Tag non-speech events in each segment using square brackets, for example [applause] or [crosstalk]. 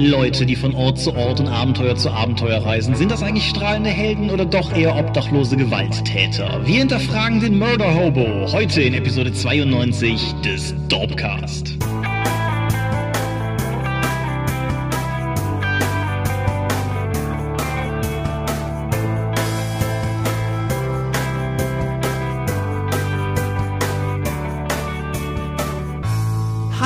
Leute, die von Ort zu Ort und Abenteuer zu Abenteuer reisen, sind das eigentlich strahlende Helden oder doch eher obdachlose Gewalttäter? Wir hinterfragen den Murder Hobo heute in Episode 92 des Dorpcast.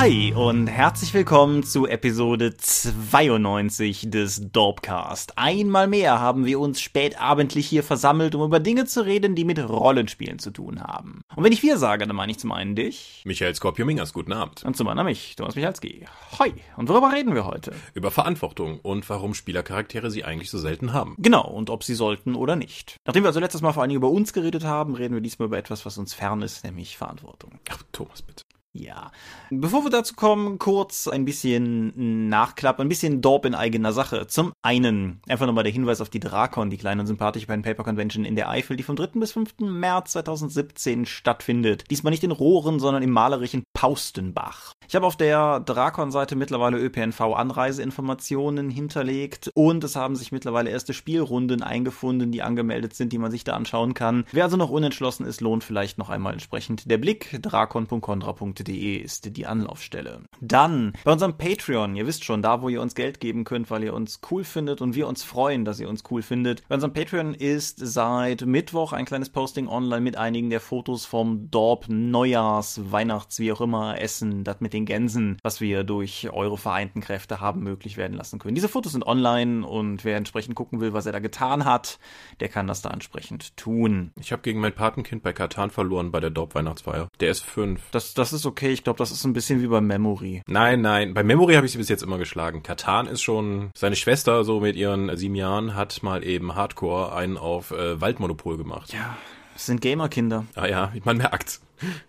Hi und herzlich willkommen zu Episode 92 des Dorpcast. Einmal mehr haben wir uns spätabendlich hier versammelt, um über Dinge zu reden, die mit Rollenspielen zu tun haben. Und wenn ich wir sage, dann meine ich zum einen dich. Michael Skorpio-Mingers, guten Abend. Und zum anderen mich, Thomas Michalski. Hi. Und worüber reden wir heute? Über Verantwortung und warum Spielercharaktere sie eigentlich so selten haben. Genau, und ob sie sollten oder nicht. Nachdem wir also letztes Mal vor allen Dingen über uns geredet haben, reden wir diesmal über etwas, was uns fern ist, nämlich Verantwortung. Ach, Thomas, bitte. Ja. Bevor wir dazu kommen, kurz ein bisschen Nachklapp, ein bisschen Dorp in eigener Sache. Zum einen einfach nochmal der Hinweis auf die Drakon, die kleine und sympathische Pen Paper Convention in der Eifel, die vom 3. bis 5. März 2017 stattfindet. Diesmal nicht in Rohren, sondern im malerischen Paustenbach. Ich habe auf der Drakon-Seite mittlerweile ÖPNV-Anreiseinformationen hinterlegt und es haben sich mittlerweile erste Spielrunden eingefunden, die angemeldet sind, die man sich da anschauen kann. Wer also noch unentschlossen ist, lohnt vielleicht noch einmal entsprechend der Blick. drakon.contra.de ist die Anlaufstelle. Dann bei unserem Patreon, ihr wisst schon, da wo ihr uns Geld geben könnt, weil ihr uns cool findet und wir uns freuen, dass ihr uns cool findet. Bei unserem Patreon ist seit Mittwoch ein kleines Posting online mit einigen der Fotos vom Dorp Neujahrs, Weihnachts, wie auch immer, Essen, das mit den Gänsen, was wir durch eure vereinten Kräfte haben möglich werden lassen können. Diese Fotos sind online und wer entsprechend gucken will, was er da getan hat, der kann das da entsprechend tun. Ich habe gegen mein Patenkind bei Katan verloren bei der Dorp-Weihnachtsfeier. Der ist fünf. Das, das ist okay. Ich glaube, das ist ein bisschen wie bei Memory. Nein, nein. Bei Memory habe ich sie bis jetzt immer geschlagen. Katan ist schon, seine Schwester, so mit ihren sieben Jahren, hat mal eben Hardcore einen auf äh, Waldmonopol gemacht. Ja, das sind Gamerkinder. Ah ja, man merkt's.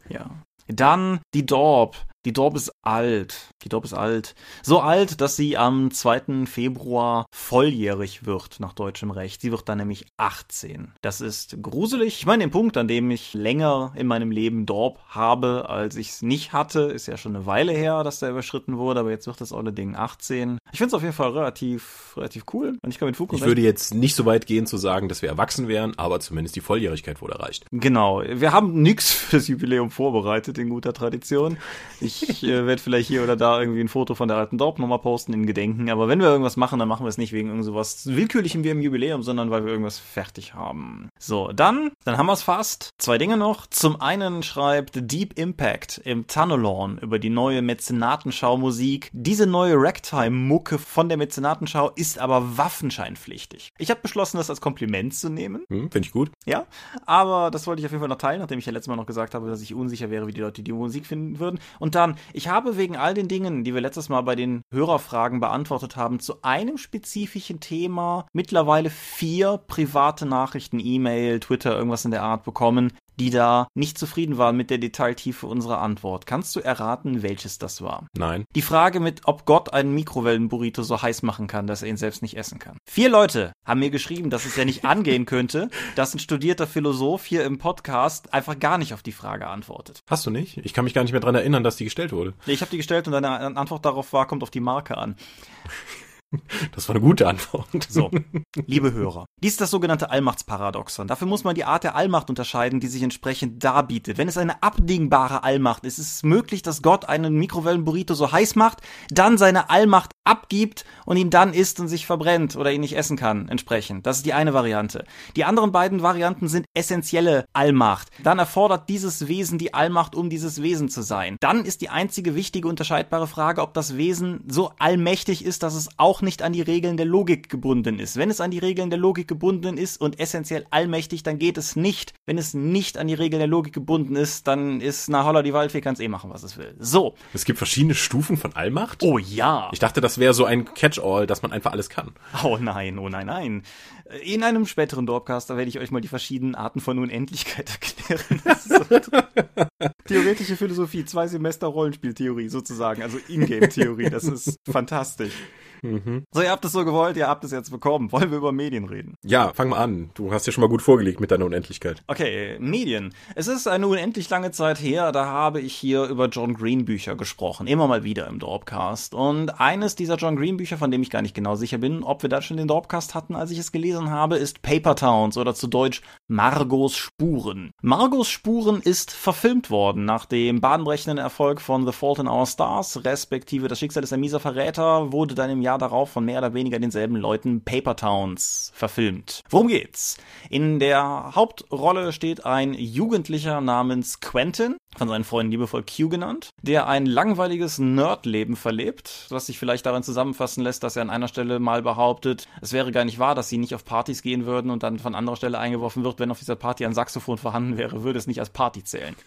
Ja. Dann die Dorp. Die Dorp ist alt. Die Dorp ist alt. So alt, dass sie am 2. Februar volljährig wird nach deutschem Recht. Sie wird dann nämlich 18. Das ist gruselig. Ich meine, den Punkt, an dem ich länger in meinem Leben Dorp habe, als ich es nicht hatte, ist ja schon eine Weile her, dass der überschritten wurde, aber jetzt wird das olle Ding 18. Ich finde es auf jeden Fall relativ, relativ cool. Und ich kann mit Fug Ich würde jetzt nicht so weit gehen zu sagen, dass wir erwachsen wären, aber zumindest die Volljährigkeit wurde erreicht. Genau. Wir haben nichts für das Jubiläum vorbereitet in guter Tradition. Ich ich äh, werde vielleicht hier oder da irgendwie ein Foto von der alten Dorp nochmal posten in Gedenken. Aber wenn wir irgendwas machen, dann machen wir es nicht wegen irgendwas Willkürlichem wie im Jubiläum, sondern weil wir irgendwas fertig haben. So, dann, dann haben wir es fast. Zwei Dinge noch. Zum einen schreibt Deep Impact im Tunnelorn über die neue Mäzenatenschau-Musik. Diese neue Ragtime-Mucke von der Mäzenatenschau ist aber waffenscheinpflichtig. Ich habe beschlossen, das als Kompliment zu nehmen. Hm, Finde ich gut. Ja, aber das wollte ich auf jeden Fall noch teilen, nachdem ich ja letztes Mal noch gesagt habe, dass ich unsicher wäre, wie die Leute die Musik finden würden. Und dann, ich habe wegen all den Dingen, die wir letztes Mal bei den Hörerfragen beantwortet haben, zu einem spezifischen Thema mittlerweile vier private Nachrichten, E-Mail, Twitter, irgendwas in der Art bekommen, die da nicht zufrieden waren mit der Detailtiefe unserer Antwort. Kannst du erraten, welches das war? Nein. Die Frage mit, ob Gott einen Mikrowellenburrito so heiß machen kann, dass er ihn selbst nicht essen kann. Vier Leute haben mir geschrieben, dass es ja nicht angehen [laughs] könnte, dass ein studierter Philosoph hier im Podcast einfach gar nicht auf die Frage antwortet. Hast du nicht? Ich kann mich gar nicht mehr dran erinnern, dass die gestellt wurde. Ich habe die gestellt und deine Antwort darauf war, kommt auf die Marke an. [laughs] Das war eine gute Antwort. So, [laughs] liebe Hörer. Dies ist das sogenannte Allmachtsparadoxon. Dafür muss man die Art der Allmacht unterscheiden, die sich entsprechend darbietet. Wenn es eine abdingbare Allmacht ist, ist es möglich, dass Gott einen Mikrowellenburrito so heiß macht, dann seine Allmacht abgibt und ihn dann isst und sich verbrennt oder ihn nicht essen kann, entsprechend. Das ist die eine Variante. Die anderen beiden Varianten sind essentielle Allmacht. Dann erfordert dieses Wesen die Allmacht, um dieses Wesen zu sein. Dann ist die einzige wichtige unterscheidbare Frage, ob das Wesen so allmächtig ist, dass es auch nicht an die Regeln der Logik gebunden ist. Wenn es an die Regeln der Logik gebunden ist und essentiell allmächtig, dann geht es nicht. Wenn es nicht an die Regeln der Logik gebunden ist, dann ist na holla die Waldfee kann's eh machen, was es will. So. Es gibt verschiedene Stufen von Allmacht? Oh ja. Ich dachte, das wäre so ein Catch-all, dass man einfach alles kann. Oh nein, oh nein, nein. In einem späteren Dorpcast, da werde ich euch mal die verschiedenen Arten von Unendlichkeit [laughs] erklären. [laughs] Theoretische Philosophie, zwei Semester Rollenspieltheorie sozusagen, also Ingame-Theorie, das ist fantastisch. Mhm. So, ihr habt es so gewollt, ihr habt es jetzt bekommen. Wollen wir über Medien reden? Ja, fang mal an. Du hast ja schon mal gut vorgelegt mit deiner Unendlichkeit. Okay, Medien. Es ist eine unendlich lange Zeit her, da habe ich hier über John Green Bücher gesprochen. Immer mal wieder im Dropcast. Und eines dieser John Green Bücher, von dem ich gar nicht genau sicher bin, ob wir da schon den Dropcast hatten, als ich es gelesen habe, ist Paper Towns oder zu Deutsch Margos Spuren. Margos Spuren ist verfilmt worden nach dem bahnbrechenden Erfolg von The Fault in Our Stars, respektive Das Schicksal ein mieser Verräter, wurde dann im Jahr darauf von mehr oder weniger denselben Leuten Paper Towns verfilmt. Worum geht's? In der Hauptrolle steht ein Jugendlicher namens Quentin, von seinen Freunden liebevoll Q genannt, der ein langweiliges Nerdleben verlebt, was sich vielleicht darin zusammenfassen lässt, dass er an einer Stelle mal behauptet, es wäre gar nicht wahr, dass sie nicht auf Partys gehen würden und dann von anderer Stelle eingeworfen wird, wenn auf dieser Party ein Saxophon vorhanden wäre, würde es nicht als Party zählen. [laughs]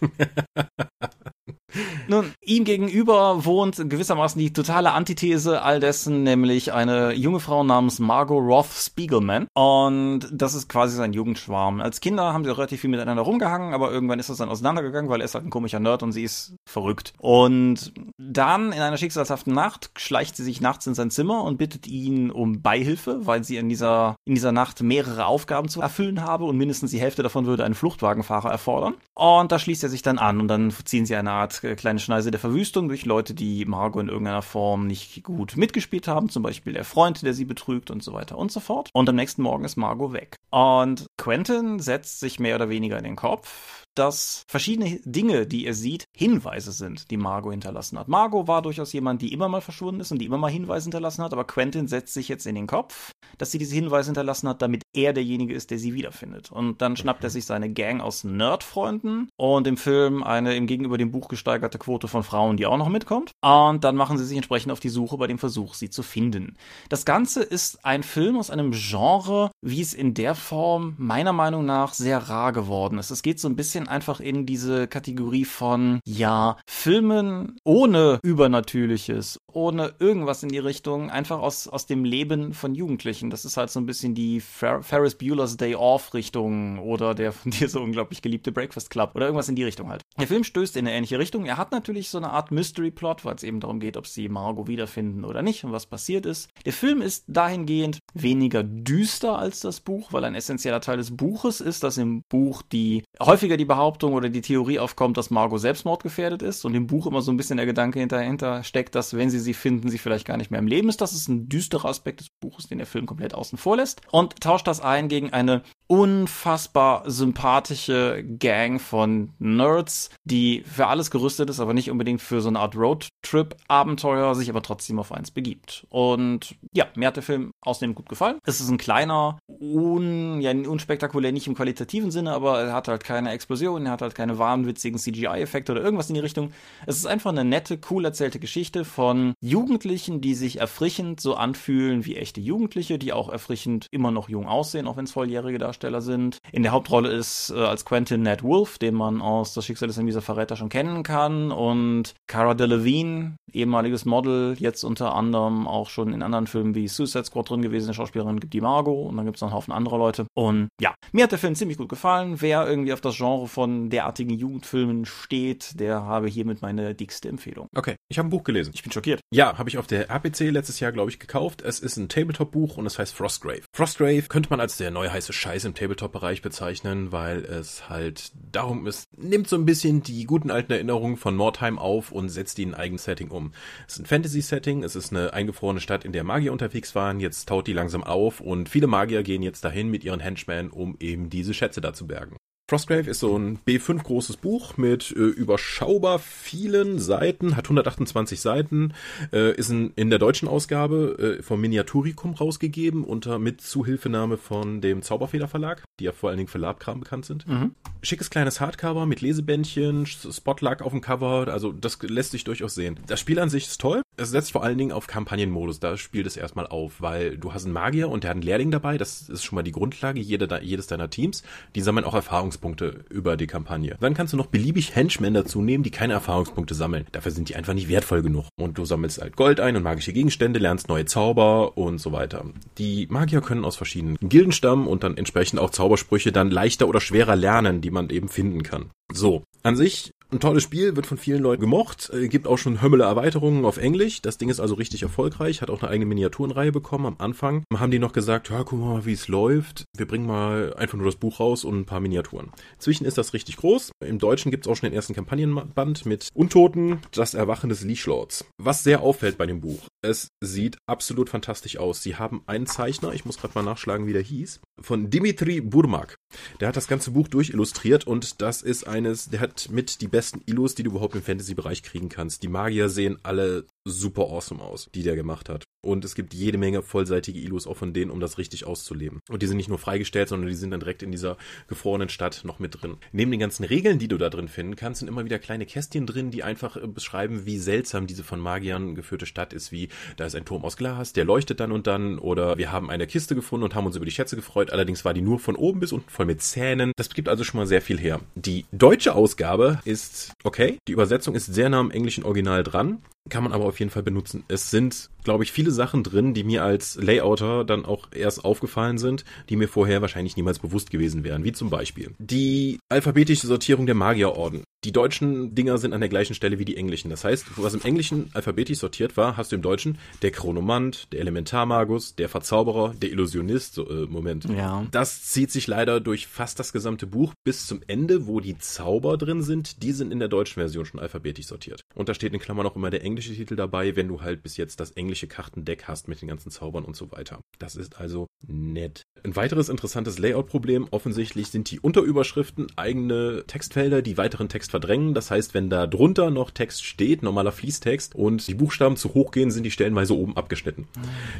Nun, ihm gegenüber wohnt gewissermaßen die totale Antithese all dessen, nämlich eine junge Frau namens Margot Roth Spiegelman. Und das ist quasi sein Jugendschwarm. Als Kinder haben sie relativ viel miteinander rumgehangen, aber irgendwann ist das dann auseinandergegangen, weil er ist halt ein komischer Nerd und sie ist verrückt. Und dann in einer schicksalshaften Nacht schleicht sie sich nachts in sein Zimmer und bittet ihn um Beihilfe, weil sie in dieser, in dieser Nacht mehrere Aufgaben zu erfüllen habe und mindestens die Hälfte davon würde einen Fluchtwagenfahrer erfordern. Und da schließt er sich dann an und dann ziehen sie eine Art äh, kleine Schneise der Verwüstung durch Leute, die Margot in irgendeiner Form nicht gut mitgespielt haben, zum Beispiel der Freund, der sie betrügt und so weiter und so fort. Und am nächsten Morgen ist Margot weg. Und Quentin setzt sich mehr oder weniger in den Kopf, dass verschiedene Dinge, die er sieht, Hinweise sind, die Margot hinterlassen hat. Margot war durchaus jemand, die immer mal verschwunden ist und die immer mal Hinweise hinterlassen hat, aber Quentin setzt sich jetzt in den Kopf, dass sie diese Hinweise hinterlassen hat, damit er derjenige ist, der sie wiederfindet. Und dann schnappt er sich seine Gang aus Nerdfreunden und im Film eine im gegenüber dem Buch gesteigerte Quote von Frauen, die auch noch mitkommt. Und dann machen sie sich entsprechend auf die Suche bei dem Versuch, sie zu finden. Das Ganze ist ein Film aus einem Genre, wie es in der Form meiner Meinung nach sehr rar geworden ist. Es geht so ein bisschen einfach in diese Kategorie von, ja, Filmen ohne Übernatürliches, ohne irgendwas in die Richtung, einfach aus, aus dem Leben von Jugendlichen. Das ist halt so ein bisschen die Fer Ferris Bueller's Day Off Richtung oder der von [laughs] dir so unglaublich geliebte Breakfast Club oder irgendwas in die Richtung halt. Der Film stößt in eine ähnliche Richtung. Er hat natürlich so eine Art Mystery Plot, weil es eben darum geht, ob sie Margot wiederfinden oder nicht und was passiert ist. Der Film ist dahingehend weniger düster als das Buch, weil ein essentieller Teil des Buches ist, dass im Buch die häufiger die Behauptung oder die Theorie aufkommt, dass Margot selbstmordgefährdet ist und im Buch immer so ein bisschen der Gedanke hinterher steckt, dass wenn sie sie finden, sie vielleicht gar nicht mehr im Leben ist. Das ist ein düsterer Aspekt des Buches, den der Film komplett außen vor lässt und tauscht das ein gegen eine unfassbar sympathische Gang von Nerds, die für alles gerüstet ist, aber nicht unbedingt für so eine Art Roadtrip-Abenteuer, sich aber trotzdem auf eins begibt. Und ja, mir hat der Film außerdem gut gefallen. Es ist ein kleiner, un, ja, unspektakulär, nicht im qualitativen Sinne, aber er hat halt keine Explosion, er hat halt keine wahnwitzigen CGI-Effekte oder irgendwas in die Richtung. Es ist einfach eine nette, cool erzählte Geschichte von Jugendlichen, die sich erfrischend so anfühlen wie echte Jugendliche, die auch erfrischend immer noch jung aussehen, auch wenn es volljährige Darsteller sind. In der Hauptrolle ist äh, als Quentin Ned Wolf, den man aus Das Schicksal des ein dieser Verräter schon kennen kann und Cara Delevingne, ehemaliges Model, jetzt unter anderem auch schon in anderen Filmen wie Suicide Squad drin gewesen, eine Schauspielerin gibt die Margot und dann gibt es noch einen Haufen anderer Leute. Und ja, mir hat der Film ziemlich gut gefallen. Wer irgendwie auf das Genre von derartigen Jugendfilmen steht, der habe hiermit meine dickste Empfehlung. Okay, ich habe ein Buch gelesen. Ich bin schockiert. Ja, habe ich auf der APC letztes Jahr, glaube ich, gekauft. Es ist ein Tabletop-Buch und es heißt Frostgrave. Frostgrave könnte man als der neue heiße Scheiß im Tabletop-Bereich bezeichnen, weil es halt darum ist, nimmt so ein bisschen die guten alten Erinnerungen von Mordheim auf und setzt die in ein eigenes Setting um. Es ist ein Fantasy-Setting, es ist eine eingefrorene Stadt, in der Magier unterwegs waren, jetzt taut die langsam auf und viele Magier gehen jetzt dahin mit ihren Henchmen, um eben diese Schätze da zu bergen. Frostgrave ist so ein B5 großes Buch mit äh, überschaubar vielen Seiten, hat 128 Seiten, äh, ist in, in der deutschen Ausgabe äh, vom Miniaturicum rausgegeben unter mit Zuhilfenahme von dem Zauberfeder Verlag, die ja vor allen Dingen für Labkram bekannt sind. Mhm. Schickes kleines Hardcover mit Lesebändchen, Spotluck auf dem Cover, also das lässt sich durchaus sehen. Das Spiel an sich ist toll. Es setzt vor allen Dingen auf Kampagnenmodus, da spielt es erstmal auf, weil du hast einen Magier und der hat einen Lehrling dabei, das ist schon mal die Grundlage jede, jedes deiner Teams. Die sammeln auch Erfahrungs Erfahrungspunkte über die Kampagne. Dann kannst du noch beliebig Henchmen dazu nehmen, die keine Erfahrungspunkte sammeln. Dafür sind die einfach nicht wertvoll genug. Und du sammelst halt Gold ein und magische Gegenstände, lernst neue Zauber und so weiter. Die Magier können aus verschiedenen Gilden stammen und dann entsprechend auch Zaubersprüche dann leichter oder schwerer lernen, die man eben finden kann. So, an sich Ein tolles Spiel, wird von vielen Leuten gemocht, äh, gibt auch schon Hömmele Erweiterungen auf Englisch. Das Ding ist also richtig erfolgreich, hat auch eine eigene Miniaturenreihe bekommen. Am Anfang haben die noch gesagt, ja, guck mal, wie es läuft. Wir bringen mal einfach nur das Buch raus und ein paar Miniaturen. Zwischen ist das richtig groß. Im Deutschen gibt es auch schon den ersten Kampagnenband mit Untoten, das Erwachen des Leashlords. Was sehr auffällt bei dem Buch, es sieht absolut fantastisch aus. Sie haben einen Zeichner, ich muss gerade mal nachschlagen, wie der hieß, von Dimitri Burmak. Der hat das ganze Buch durchillustriert und das ist eines, der hat mit die besten Illus, die du überhaupt im Fantasy-Bereich kriegen kannst. Die Magier sehen alle super awesome aus, die der gemacht hat. Und es gibt jede Menge vollseitige Illus auch von denen, um das richtig auszuleben. Und die sind nicht nur freigestellt, sondern die sind dann direkt in dieser gefrorenen Stadt noch mit drin. Neben den ganzen Regeln, die du da drin finden kannst, sind immer wieder kleine Kästchen drin, die einfach äh, beschreiben, wie seltsam diese von Magiern geführte Stadt ist, wie da ist ein Turm aus Glas, der leuchtet dann und dann, oder wir haben eine Kiste gefunden und haben uns über die Schätze gefreut, allerdings war die nur von oben bis unten voll mit Zähnen. Das gibt also schon mal sehr viel her. Die deutsche Ausgabe ist okay, die Übersetzung ist sehr nah am englischen Original dran, kann man aber auf jeden Fall benutzen. Es sind, glaube ich, viele Sachen drin, die mir als Layouter dann auch erst aufgefallen sind, die mir vorher wahrscheinlich niemals bewusst gewesen wären. Wie zum Beispiel die alphabetische Sortierung der Magierorden. Die deutschen Dinger sind an der gleichen Stelle wie die englischen. Das heißt, was im Englischen alphabetisch sortiert war, hast du im Deutschen der Chronomant, der Elementarmagus, der Verzauberer, der Illusionist. So, äh, Moment. Ja. Das zieht sich leider durch fast das gesamte Buch bis zum Ende, wo die Zauber drin sind. Die sind in der deutschen Version schon alphabetisch sortiert. Und da steht in Klammern auch immer der englische Titel dabei, wenn du halt bis jetzt das englische Kartendeck hast mit den ganzen Zaubern und so weiter. Das ist also nett. Ein weiteres interessantes Layout-Problem offensichtlich sind die Unterüberschriften eigene Textfelder, die weiteren Text verdrängen. Das heißt, wenn da drunter noch Text steht, normaler Fließtext, und die Buchstaben zu hoch gehen, sind die stellenweise oben abgeschnitten.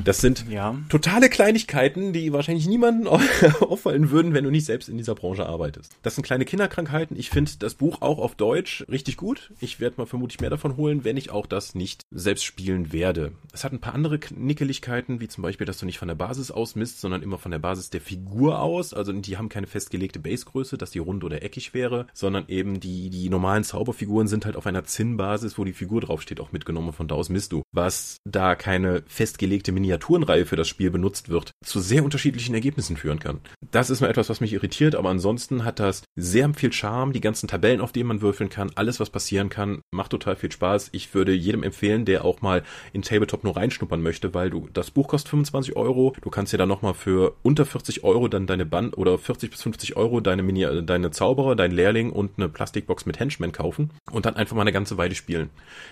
Das sind Ja. totale Kleinigkeiten, die wahrscheinlich niemanden [laughs] auffallen würden, wenn du nicht selbst in dieser Branche arbeitest. Das sind kleine Kinderkrankheiten. Ich finde das Buch auch auf Deutsch richtig gut. Ich werde mal vermutlich mehr davon holen, wenn ich auch das nicht selbst spielen werde. Es hat ein paar andere Nickeligkeiten, wie zum Beispiel, dass du nicht von der Basis aus misst, sondern immer von der Basis der Figur aus. Also die haben keine festgelegte Basegröße, dass die rund oder eckig wäre, sondern eben die, die normalen Zauberfiguren sind halt auf einer Zinnbasis, wo die Figur draufsteht, auch mitgenommen. Von da aus misst du. Was da keine festgelegte Miniaturenreihe für das Spiel benutzt wird, zu sehr unterschiedlichen Ergebnissen führen kann. Das ist nur etwas, was mich irritiert, aber ansonsten hat das sehr viel Charme. Die ganzen Tabellen, auf denen man würfeln kann, alles, was passieren kann, macht total viel Spaß. Ich würde jedem empfehlen, der auch mal in Tabletop nur reinschnuppern möchte, weil du das Buch kostet 25 Euro. Du kannst dir dann nochmal für unter 40 Euro dann deine Band oder 40 bis 50 Euro deine Mini, äh, deine Zauberer, dein Lehrling und eine Plastikbox mit Henchmen kaufen und dann einfach mal eine ganze Weile spielen.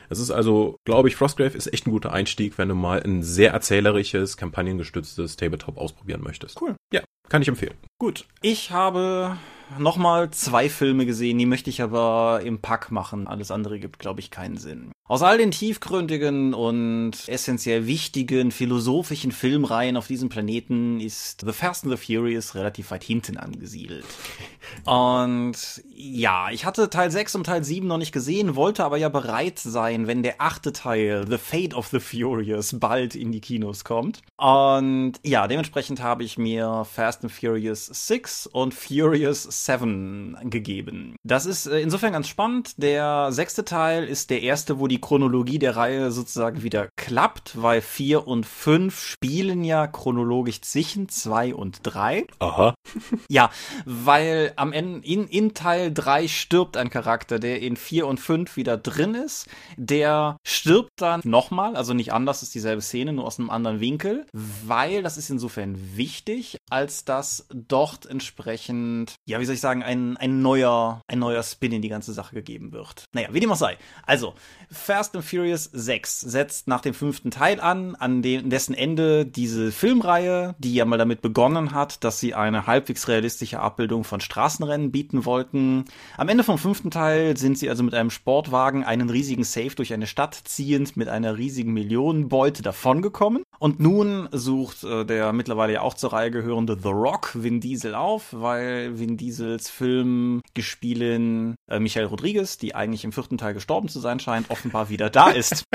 Es ist also, glaube ich, Frostgrave ist echt ein guter Einstieg, wenn du mal ein sehr erzählerisches, kampagnengestütztes Tabletop ausprobieren möchtest. Cool. Ja, kann ich empfehlen. Gut, ich habe nochmal zwei Filme gesehen, die möchte ich aber im Pack machen. Alles andere gibt, glaube ich, keinen Sinn. Aus all den tiefgründigen und essentiell wichtigen philosophischen Filmreihen auf diesem Planeten ist The Fast and the Furious relativ weit hinten angesiedelt. [laughs] Und ja, ich hatte Teil 6 und Teil 7 noch nicht gesehen, wollte aber ja bereit sein, wenn der achte Teil, The Fate of the Furious, bald in die Kinos kommt. Und ja, dementsprechend habe ich mir Fast and Furious 6 und Furious 7 gegeben. Das ist äh, insofern ganz spannend. Der sechste Teil ist der erste, wo die Chronologie der Reihe sozusagen wieder klappt, weil 4 und 5 spielen ja chronologisch zwischen 2 und 3. Aha. [laughs] Ja, weil am Ende in, in Teil 3 stirbt ein Charakter, der in 4 und 5 wieder drin ist. Der stirbt dann nochmal, also nicht anders, ist dieselbe Szene, nur aus einem anderen Winkel, weil das ist insofern wichtig, als dass dort entsprechend, ja, wie soll ich sagen, ein, ein neuer, ein neuer Spin in die ganze Sache gegeben wird. Naja, wie dem auch sei. Also, Fast and Furious 6 setzt nach dem fünften Teil an, an dem, dessen Ende diese Filmreihe, die ja mal damit begonnen hat, dass sie eine halbwegs realistische Abbildung von Straßenrennen bieten wollten. Am Ende vom fünften Teil sind sie also mit einem Sportwagen einen riesigen Safe durch eine Stadt ziehend mit einer riesigen Millionenbeute davongekommen. Und nun sucht äh, der mittlerweile ja auch zur Reihe gehörende The Rock Vin Diesel auf, weil Vin Diesels Film gespielen äh, Michael Rodriguez, die eigentlich im vierten Teil gestorben zu sein scheint, offenbar wieder da ist. [laughs]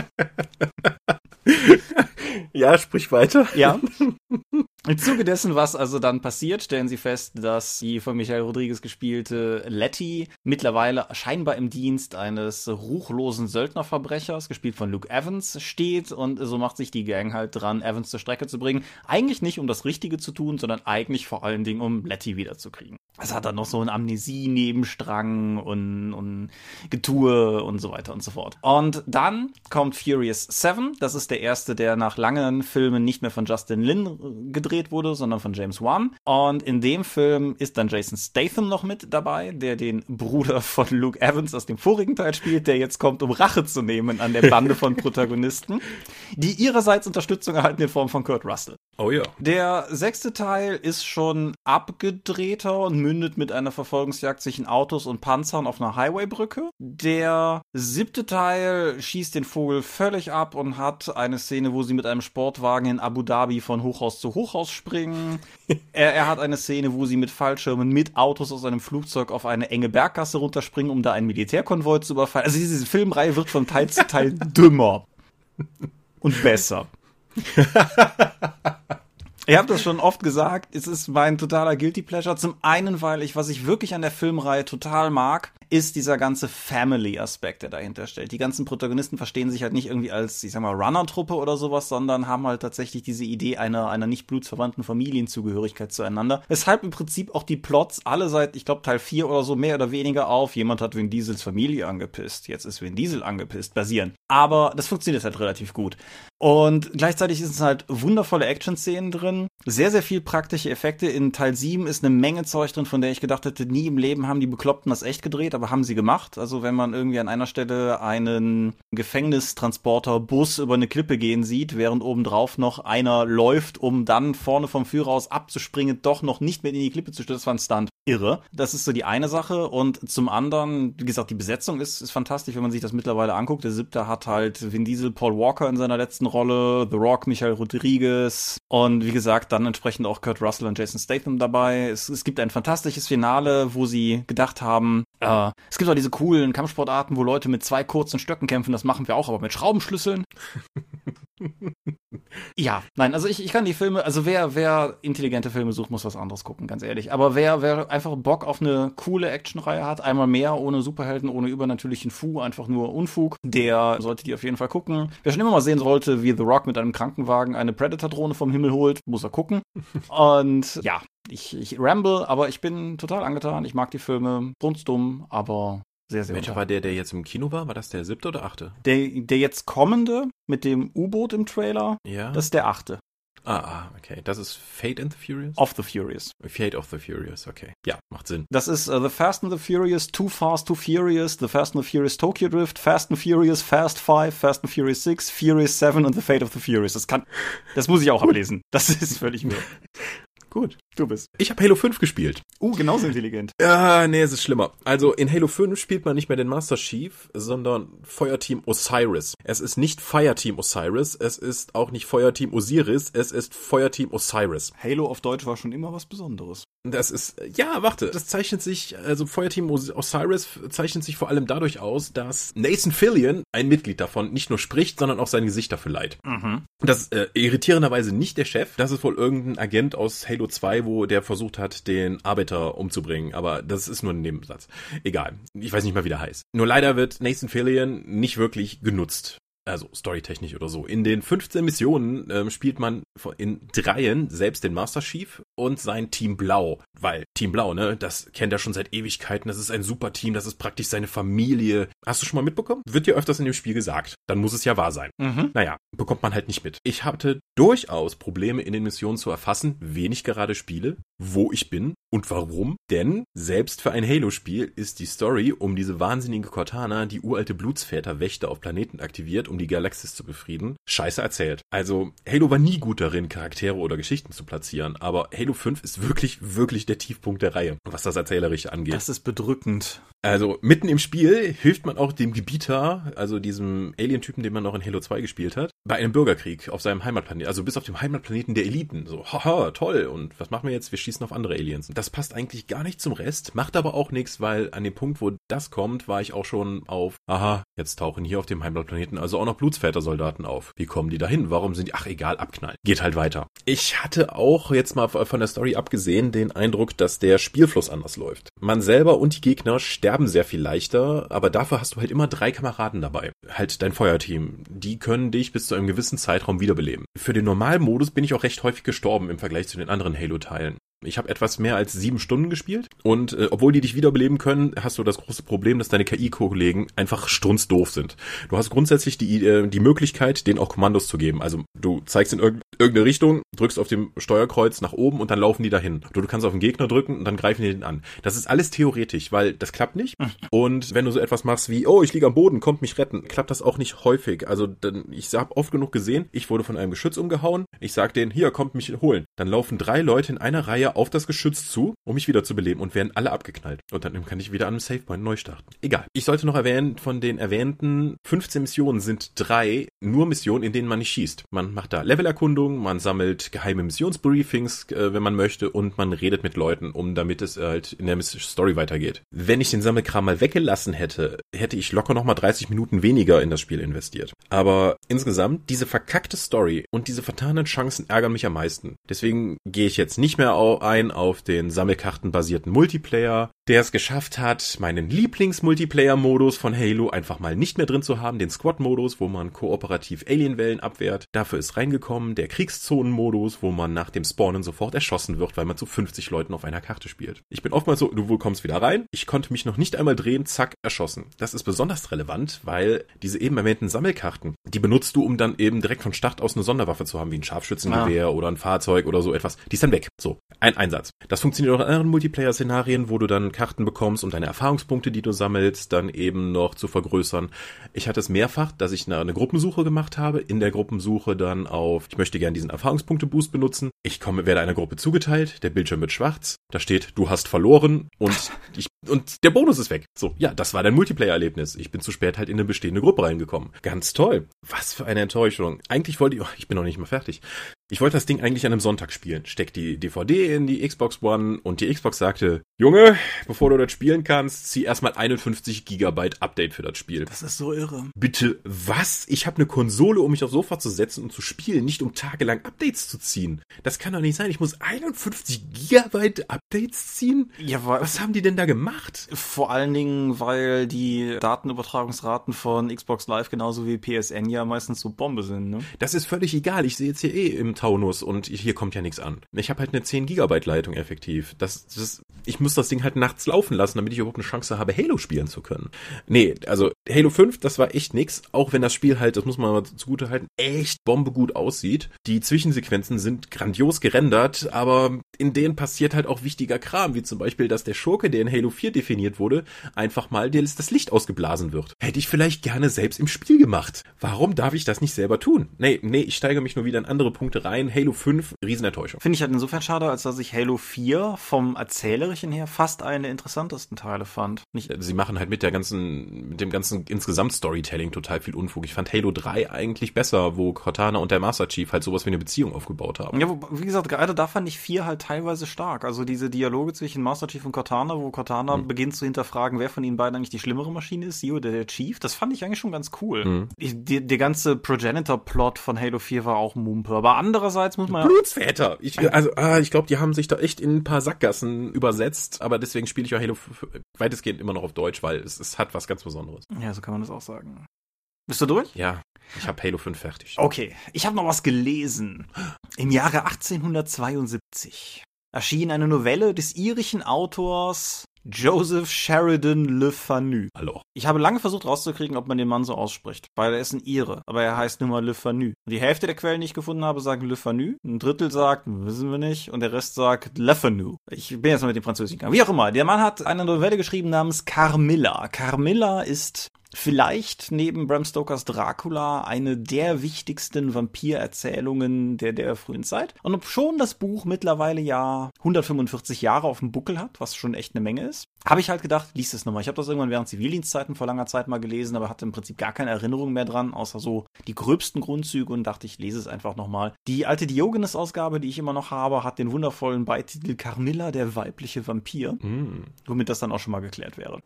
Ja, sprich weiter. Ja. [laughs] Im Zuge dessen, was also dann passiert, stellen sie fest, dass die von Michael Rodriguez gespielte Letty mittlerweile scheinbar im Dienst eines ruchlosen Söldnerverbrechers, gespielt von Luke Evans, steht und so macht sich die Gang halt dran, Evans zur Strecke zu bringen. Eigentlich nicht, um das Richtige zu tun, sondern eigentlich vor allen Dingen, um Letty wiederzukriegen. Es hat dann noch so einen Amnesie-Nebenstrang und, und Getue und so weiter und so fort. Und dann kommt Furious 7. Das ist der erste, der nach langen Filmen nicht mehr von Justin Lin gedreht wurde, sondern von James Wan. Und in dem Film ist dann Jason Statham noch mit dabei, der den Bruder von Luke Evans aus dem vorigen Teil spielt, der jetzt kommt, um Rache zu nehmen an der Bande von [laughs] Protagonisten, die ihrerseits Unterstützung erhalten in Form von Kurt Russell. Oh ja. Der sechste Teil ist schon abgedrehter und mündet mit einer Verfolgungsjagd zwischen Autos und Panzern auf einer Highwaybrücke. Der siebte Teil schießt den Vogel völlig ab und hat eine Szene, wo sie mit einem Sportwagen in Abu Dhabi von Hochhaus zu Hochhaus springen. [laughs] er, er hat eine Szene, wo sie mit Fallschirmen mit Autos aus einem Flugzeug auf eine enge Berggasse runterspringen, um da einen Militärkonvoi zu überfallen. Also diese Filmreihe wird von Teil zu Teil [laughs] dümmer und besser. [laughs] Ich habe das schon oft gesagt, es ist mein totaler Guilty Pleasure. Zum einen, weil ich, was ich wirklich an der Filmreihe total mag, ist dieser ganze Family-Aspekt, der dahinter steht. Die ganzen Protagonisten verstehen sich halt nicht irgendwie als, ich sag mal, Runner-Truppe oder sowas, sondern haben halt tatsächlich diese Idee einer, einer nicht blutsverwandten Familienzugehörigkeit zueinander. Weshalb im Prinzip auch die Plots alle seit, ich glaube, Teil 4 oder so mehr oder weniger auf, jemand hat Vin Diesels Familie angepisst, jetzt ist Vin Diesel angepisst, basieren. Aber das funktioniert halt relativ gut. Und gleichzeitig es halt wundervolle Action-Szenen drin, sehr, sehr viel praktische Effekte. In Teil 7 ist eine Menge Zeug drin, von der ich gedacht hätte, nie im Leben haben die Bekloppten das echt gedreht, aber haben sie gemacht. Also wenn man irgendwie an einer Stelle einen Gefängnistransporter-Bus über eine Klippe gehen sieht, während obendrauf noch einer läuft, um dann vorne vom Führer aus abzuspringen, doch noch nicht mehr in die Klippe zu stürzen, das war ein Stunt. Irre. Das ist so die eine Sache. Und zum anderen, wie gesagt, die Besetzung ist, ist fantastisch, wenn man sich das mittlerweile anguckt. Der siebte hat halt Vin Diesel, Paul Walker in seiner letzten Rolle, The Rock, Michael Rodriguez und wie gesagt, dann entsprechend auch Kurt Russell und Jason Statham dabei. Es, es gibt ein fantastisches Finale, wo sie gedacht haben, äh, es gibt auch diese coolen Kampfsportarten, wo Leute mit zwei kurzen Stöcken kämpfen, das machen wir auch, aber mit Schraubenschlüsseln. [laughs] ja, nein, also ich, ich kann die Filme, also wer, wer intelligente Filme sucht, muss was anderes gucken, ganz ehrlich. Aber wer, wer einfach Bock auf eine coole Actionreihe hat, einmal mehr, ohne Superhelden, ohne übernatürlichen Fu, einfach nur Unfug, der sollte die auf jeden Fall gucken. Wer schon immer mal sehen sollte, wie The Rock mit einem Krankenwagen eine Predator-Drohne vom Himmel holt, muss er gucken. [laughs] Und ja, ich, ich ramble, aber ich bin total angetan. Ich mag die Filme, brunstdumm, aber sehr, sehr Welcher war der, der jetzt im Kino war? War das der siebte oder achte? Der, der jetzt kommende mit dem U-Boot im Trailer, Ja. das ist der achte. ah, ah, okay. Das ist Fate and the Furious? Of the Furious. Fate of the Furious, okay. Ja, macht Sinn. Das ist uh, The Fast and the Furious, Too Fast, Too Furious, The Fast and the Furious Tokyo Drift, Fast and Furious, Fast 5, Fast and Furious 6, Furious 7 und The Fate of the Furious. Das kann, das muss ich auch ablesen. Das ist völlig mir. [laughs] Gut. Du bist. Ich habe Halo 5 gespielt. Uh, genauso intelligent. Ja, nee, es ist schlimmer. Also in Halo 5 spielt man nicht mehr den Master Chief, sondern Feuerteam Osiris. Es ist nicht Fireteam Osiris, es ist auch nicht Feuerteam Osiris, es ist Feuerteam Osiris. Halo auf Deutsch war schon immer was Besonderes. Das ist, ja, warte, das zeichnet sich, also Feuerteam Os Osiris zeichnet sich vor allem dadurch aus, dass Nathan Fillion, ein Mitglied davon, nicht nur spricht, sondern auch sein Gesicht dafür leiht. Mhm. Das ist äh, irritierenderweise nicht der Chef, das ist wohl irgendein Agent aus Halo 2, wo der versucht hat, den Arbeiter umzubringen, aber das ist nur ein Nebensatz. Egal, ich weiß nicht mal, wie der heißt. Nur leider wird Nathan Fillion nicht wirklich genutzt. Also storytechnisch oder so. In den 15 Missionen ähm, spielt man in dreien selbst den Master Chief und sein Team Blau. Weil Team Blau, ne, das kennt er schon seit Ewigkeiten. Das ist ein super Team, das ist praktisch seine Familie. Hast du schon mal mitbekommen? Wird dir öfters in dem Spiel gesagt. Dann muss es ja wahr sein. Mhm. Naja, bekommt man halt nicht mit. Ich hatte durchaus Probleme in den Missionen zu erfassen, wen ich gerade spiele, wo ich bin und warum. Denn selbst für ein Halo-Spiel ist die Story um diese wahnsinnige Cortana, die uralte Blutsväter-Wächter auf Planeten aktiviert, um die Galaxis zu befrieden, scheiße erzählt. Also Halo war nie gut darin, Charaktere oder Geschichten zu platzieren, aber Halo 5 ist wirklich, wirklich der Tiefpunkt der Reihe, was das Erzählerische angeht. Das ist bedrückend. Also mitten im Spiel hilft man auch dem Gebieter, also diesem Alien-Typen, den man noch in Halo 2 gespielt hat, bei einem Bürgerkrieg auf seinem Heimatplaneten, also bis auf dem Heimatplaneten der Eliten. So, haha, toll. Und was machen wir jetzt? Wir schießen auf andere Aliens. Das passt eigentlich gar nicht zum Rest, macht aber auch nichts, weil an dem Punkt, wo das kommt, war ich auch schon auf, aha, jetzt tauchen hier auf dem Heimatplaneten also auch noch Blutsväter-Soldaten auf. Wie kommen die dahin? Warum sind die, ach egal, abknallen. Geht halt weiter. Ich hatte auch jetzt mal von der Story abgesehen den Eindruck, dass der Spielfluss anders läuft. Man selber und die Gegner sterben sehr viel leichter, aber dafür hast du halt immer drei Kameraden dabei. Halt dein Feuerteam. Die können dich bis zu einem gewissen Zeitraum wiederbeleben. Für den Normalmodus bin ich auch recht häufig gestorben im Vergleich zu den anderen Halo-Teilen. Ich habe etwas mehr als sieben Stunden gespielt und äh, obwohl die dich wiederbeleben können, hast du das große Problem, dass deine KI-Kollegen einfach strunzdoof sind. Du hast grundsätzlich die, äh, die Möglichkeit, denen auch Kommandos zu geben. Also du zeigst in irg irgendeine Richtung, drückst auf dem Steuerkreuz nach oben und dann laufen die dahin. Du, du kannst auf den Gegner drücken und dann greifen die den an. Das ist alles theoretisch, weil das klappt nicht. Und wenn du so etwas machst wie, oh, ich liege am Boden, kommt mich retten, klappt das auch nicht häufig. Also dann, ich habe oft genug gesehen, ich wurde von einem Geschütz umgehauen, ich sag denen, hier, kommt mich holen. Dann laufen drei Leute in einer Reihe auf das Geschütz zu, um mich wieder zu beleben und werden alle abgeknallt. Und dann kann ich wieder an einem Savepoint neu starten. Egal. Ich sollte noch erwähnen, von den erwähnten 15 Missionen sind drei nur Missionen, in denen man nicht schießt. Man macht da Levelerkundungen, man sammelt geheime Missionsbriefings, äh, wenn man möchte, und man redet mit Leuten, um damit es halt in der Story weitergeht. Wenn ich den Sammelkram mal weggelassen hätte, hätte ich locker nochmal 30 Minuten weniger in das Spiel investiert. Aber insgesamt, diese verkackte Story und diese vertanen Chancen ärgern mich am meisten. Deswegen gehe ich jetzt nicht mehr ein auf den Sammelkartenbasierten Multiplayer, der es geschafft hat, meinen Lieblings-Multiplayer-Modus von Halo einfach mal nicht mehr drin zu haben, den Squad-Modus, wo man kooperativ Alienwellen abwehrt. Dafür ist reingekommen der Kriegszonen-Modus, wo man nach dem Spawnen sofort erschossen wird, weil man zu 50 Leuten auf einer Karte spielt. Ich bin oftmals so, du kommst wieder rein, ich konnte mich noch nicht einmal drehen, zack, erschossen. Das ist besonders relevant, weil diese eben erwähnten Sammelkarten, die benutzt du, um dann eben direkt von Start aus eine Sonderwaffe zu haben, wie ein Scharfschützengewehr ah. oder ein Fahrzeug oder so etwas. Die ist dann weg. So, ein Einsatz. Das funktioniert auch in anderen Multiplayer-Szenarien, wo du dann Karten bekommst, um deine Erfahrungspunkte, die du sammelst, dann eben noch zu vergrößern. Ich hatte es mehrfach, dass ich eine, eine Gruppensuche gemacht habe, in der Gruppensuche dann auf, ich möchte gerne diesen Erfahrungspunkte-Boost benutzen. Ich komme, werde einer Gruppe zugeteilt, der Bildschirm wird schwarz, da steht, du hast verloren und [laughs] ich, und der Bonus ist weg. So, ja, das war dein Multiplayer-Erlebnis. Ich bin zu spät halt in eine bestehende Gruppe reingekommen. Ganz toll. Was für eine Enttäuschung. Eigentlich wollte ich, oh, ich bin noch nicht mal fertig. Ich wollte das Ding eigentlich an einem Sonntag spielen. Steck die DVD in die Xbox One und die Xbox sagte, Junge, bevor du das spielen kannst, zieh erstmal 51 Gigabyte Update für das Spiel. Das ist so irre. Bitte, was? Ich habe eine Konsole, um mich aufs Sofa zu setzen und zu spielen, nicht um tagelang Updates zu ziehen. Das kann doch nicht sein. Ich muss 51 Gigabyte Updates ziehen? Ja, was haben die denn da gemacht? Vor allen Dingen, weil die Datenübertragungsraten von Xbox Live genauso wie PSN ja meistens so Bombe sind, ne? Das ist völlig egal. Ich sehe jetzt hier eh im Taunus und hier kommt ja nichts an. Ich habe halt eine 10 Gigabyte Leitung effektiv. Das, das, ich muss das Ding halt nachts laufen lassen, damit ich überhaupt eine Chance habe, Halo spielen zu können. Nee, also Halo 5, das war echt nix, auch wenn das Spiel halt, das muss man aber zugute halten, echt bombegut aussieht. Die Zwischensequenzen sind grandios gerendert, aber in denen passiert halt auch wichtiger Kram, wie zum Beispiel, dass der Schurke, der in Halo 4 definiert wurde, einfach mal das Licht ausgeblasen wird. Hätte ich vielleicht gerne selbst im Spiel gemacht. Warum darf ich das nicht selber tun? Nee, nee, ich steige mich nur wieder in andere Punkte rein. Halo 5, Riesenenttäuschung. Finde ich halt insofern schade, als dass ich Halo 4 vom Erzählerischen her fast eine der interessantesten Teile fand. Nicht Sie machen halt mit der ganzen, mit dem ganzen insgesamt Storytelling total viel Unfug. Ich fand Halo 3 eigentlich besser, wo Cortana und der Master Chief halt sowas wie eine Beziehung aufgebaut haben. Ja, wie gesagt, gerade da fand ich 4 halt teilweise stark. Also diese Dialoge zwischen Master Chief und Cortana, wo Cortana mhm. beginnt zu hinterfragen, wer von ihnen beiden eigentlich die schlimmere Maschine ist, sie oder der Chief, das fand ich eigentlich schon ganz cool. Ich, die, der ganze Progenitor-Plot von Halo 4 war auch Mumpe. Aber andererseits muss man Blutsväter! Ich, also, ah, ich glaube, die haben sich da echt in ein paar Sackgassen übersetzt, aber deswegen spiele ich ja Halo weitestgehend immer noch auf Deutsch, weil es, es hat was ganz Besonderes. Ja, so kann man das auch sagen. Bist du durch? Ja. Ich habe Halo 5 fertig. Okay, ich habe noch was gelesen. Im Jahre 1872 erschien eine Novelle des irischen Autors Joseph Sheridan Le Fanu. Hallo. Ich habe lange versucht rauszukriegen, ob man den Mann so ausspricht, weil er ist ein Ire, aber er heißt nun mal Le Fanu. Und die Hälfte der Quellen, die ich gefunden habe, sagen Le Fanu, ein Drittel sagt, wissen wir nicht, und der Rest sagt Le Fanu. Ich bin jetzt mal mit dem Französischen gegangen. Wie auch immer, der Mann hat eine Novelle geschrieben namens Carmilla. Carmilla ist vielleicht neben Bram Stokers Dracula eine der wichtigsten Vampirerzählungen der, der frühen Zeit. Und ob schon das Buch mittlerweile ja 145 Jahre auf dem Buckel hat, was schon echt eine Menge ist, habe ich halt gedacht, lies es nochmal. Ich habe das irgendwann während Zivildienstzeiten vor langer Zeit mal gelesen, aber hatte im Prinzip gar keine Erinnerung mehr dran, außer so die gröbsten Grundzüge und dachte, ich lese es einfach nochmal. Die alte Diogenes-Ausgabe, die ich immer noch habe, hat den wundervollen Beititel Carmilla, der weibliche Vampir, mm. womit das dann auch schon mal geklärt wäre.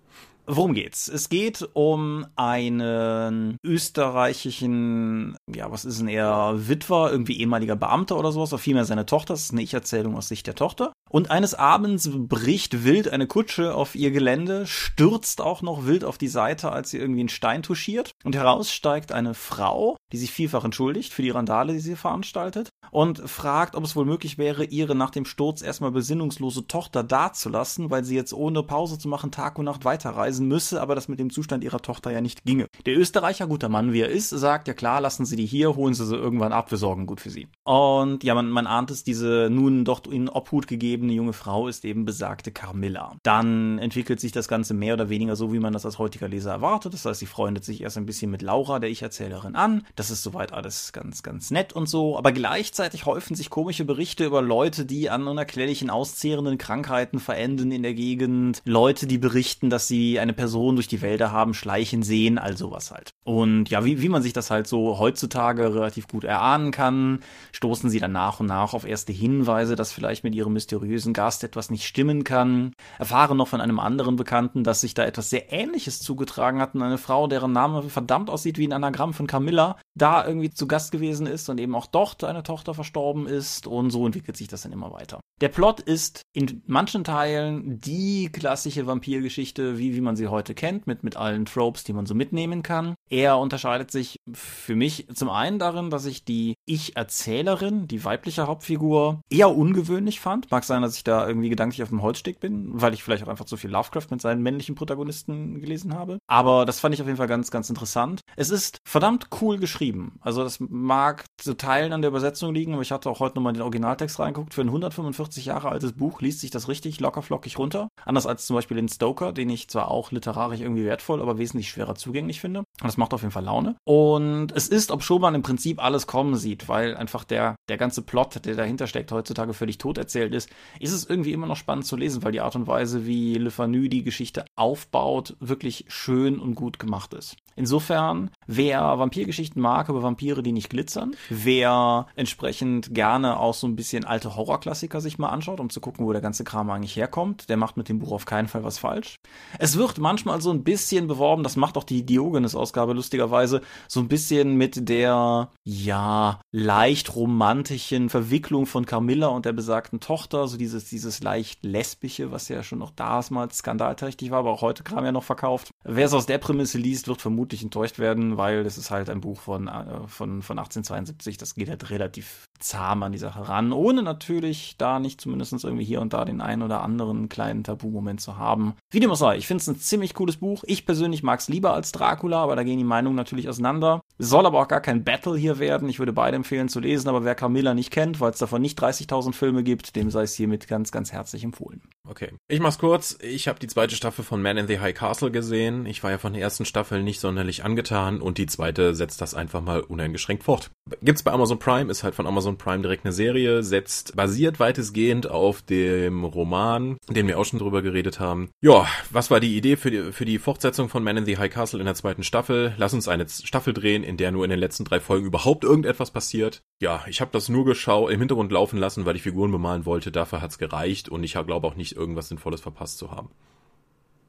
Worum geht's? Es geht um einen österreichischen, ja, was ist denn er, Witwer, irgendwie ehemaliger Beamter oder sowas, oder vielmehr seine Tochter. Das ist eine Ich-Erzählung aus Sicht der Tochter. Und eines Abends bricht wild eine Kutsche auf ihr Gelände, stürzt auch noch wild auf die Seite, als sie irgendwie einen Stein touchiert. Und heraus steigt eine Frau, die sich vielfach entschuldigt für die Randale, die sie veranstaltet, und fragt, ob es wohl möglich wäre, ihre nach dem Sturz erstmal besinnungslose Tochter dazulassen, weil sie jetzt ohne Pause zu machen Tag und Nacht weiterreisen müsse, aber das mit dem Zustand ihrer Tochter ja nicht ginge. Der Österreicher, guter Mann wie er ist, sagt, ja klar, lassen Sie die hier, holen Sie sie irgendwann ab, wir sorgen gut für sie. Und ja, man, man ahnt es, diese nun doch in Obhut gegebene junge Frau ist eben besagte Carmilla. Dann entwickelt sich das Ganze mehr oder weniger so, wie man das als heutiger Leser erwartet. Das heißt, sie freundet sich erst ein bisschen mit Laura, der Ich-Erzählerin, an. Das ist soweit alles ganz, ganz nett und so. Aber gleichzeitig häufen sich komische Berichte über Leute, die an unerklärlichen auszehrenden Krankheiten verenden in der Gegend. Leute, die berichten, dass sie eine Person durch die Wälder haben schleichen sehen, all sowas halt. Und ja, wie, wie man sich das halt so heutzutage relativ gut erahnen kann, stoßen sie dann nach und nach auf erste Hinweise, dass vielleicht mit ihrem mysteriösen Gast etwas nicht stimmen kann, erfahren noch von einem anderen Bekannten, dass sich da etwas sehr Ähnliches zugetragen hat und eine Frau, deren Name verdammt aussieht wie ein Anagramm von Camilla, da irgendwie zu Gast gewesen ist und eben auch dort eine Tochter verstorben ist und so entwickelt sich das dann immer weiter. Der Plot ist in manchen Teilen die klassische Vampirgeschichte, wie, wie man sie heute kennt, mit, mit allen Tropes, die man so mitnehmen kann. Er unterscheidet sich für mich zum einen darin, dass ich die Ich-Erzählerin, die weibliche Hauptfigur, eher ungewöhnlich fand. Mag sein, dass ich da irgendwie gedanklich auf dem Holzsteg bin, weil ich vielleicht auch einfach zu viel Lovecraft mit seinen männlichen Protagonisten gelesen habe. Aber das fand ich auf jeden Fall ganz, ganz interessant. Es ist verdammt cool geschrieben. Also das mag zu Teilen an der Übersetzung liegen, aber ich hatte auch heute nochmal den Originaltext reingeguckt. Für ein 145 Jahre altes Buch liest sich das richtig locker flockig runter. Anders als zum Beispiel den Stoker, den ich zwar auch literarisch irgendwie wertvoll, aber wesentlich schwerer zugänglich finde. Und das macht auf jeden Fall Laune. Und es ist, ob schon man im Prinzip alles kommen sieht, weil einfach der, der ganze Plot, der dahinter steckt, heutzutage völlig tot erzählt ist, ist es irgendwie immer noch spannend zu lesen, weil die Art und Weise, wie Le Fanu die Geschichte aufbaut, wirklich schön und gut gemacht ist. Insofern, wer Vampirgeschichten mag, aber Vampire, die nicht glitzern, wer entsprechend gerne auch so ein bisschen alte Horrorklassiker sich mal anschaut, um zu gucken, wo der ganze Kram eigentlich herkommt, der macht mit dem Buch auf keinen Fall was falsch. Es wird manchmal so ein bisschen beworben, das macht auch die Diogenes-Ausgabe lustigerweise, so ein bisschen mit der, ja, leicht romantischen Verwicklung von Camilla und der besagten Tochter, so dieses, dieses leicht lesbische, was ja schon noch damals skandalträchtig war, aber auch heute kam ja noch verkauft. Wer es aus der Prämisse liest, wird vermutlich enttäuscht werden, weil das ist halt ein Buch von, äh, von, von 1872. Das geht halt relativ zahm an die Sache ran, ohne natürlich da nicht zumindest irgendwie hier und da den einen oder anderen kleinen Tabu-Moment zu haben. Wie dem auch sei, ich finde es ein ziemlich cooles Buch. Ich persönlich mag es lieber als Dracula, aber da gehen die Meinungen natürlich auseinander. Soll aber auch gar kein Battle hier werden. Ich würde beide empfehlen zu lesen, aber wer Camilla nicht kennt, weil es davon nicht 30.000 Filme gibt, dem sei es hiermit ganz, ganz herzlich empfohlen. Okay. Ich mach's kurz. Ich habe die zweite Staffel von Man in the High Castle gesehen. Ich war ja von der ersten Staffel nicht sonderlich angetan und die zweite setzt das einfach mal uneingeschränkt fort. Gibt's bei Amazon Prime, ist halt von Amazon Prime direkt eine Serie, setzt basiert weitestgehend auf dem Roman, den wir auch schon drüber geredet haben. Ja, was war die Idee für die, für die Fortsetzung von Man in the High Castle in der zweiten Staffel? Lass uns eine Staffel drehen, in der nur in den letzten drei Folgen überhaupt irgendetwas passiert. Ja, ich habe das nur geschaut, im Hintergrund laufen lassen, weil ich Figuren bemalen wollte. Dafür hat's gereicht und ich glaube auch nicht irgendwas Sinnvolles verpasst zu haben.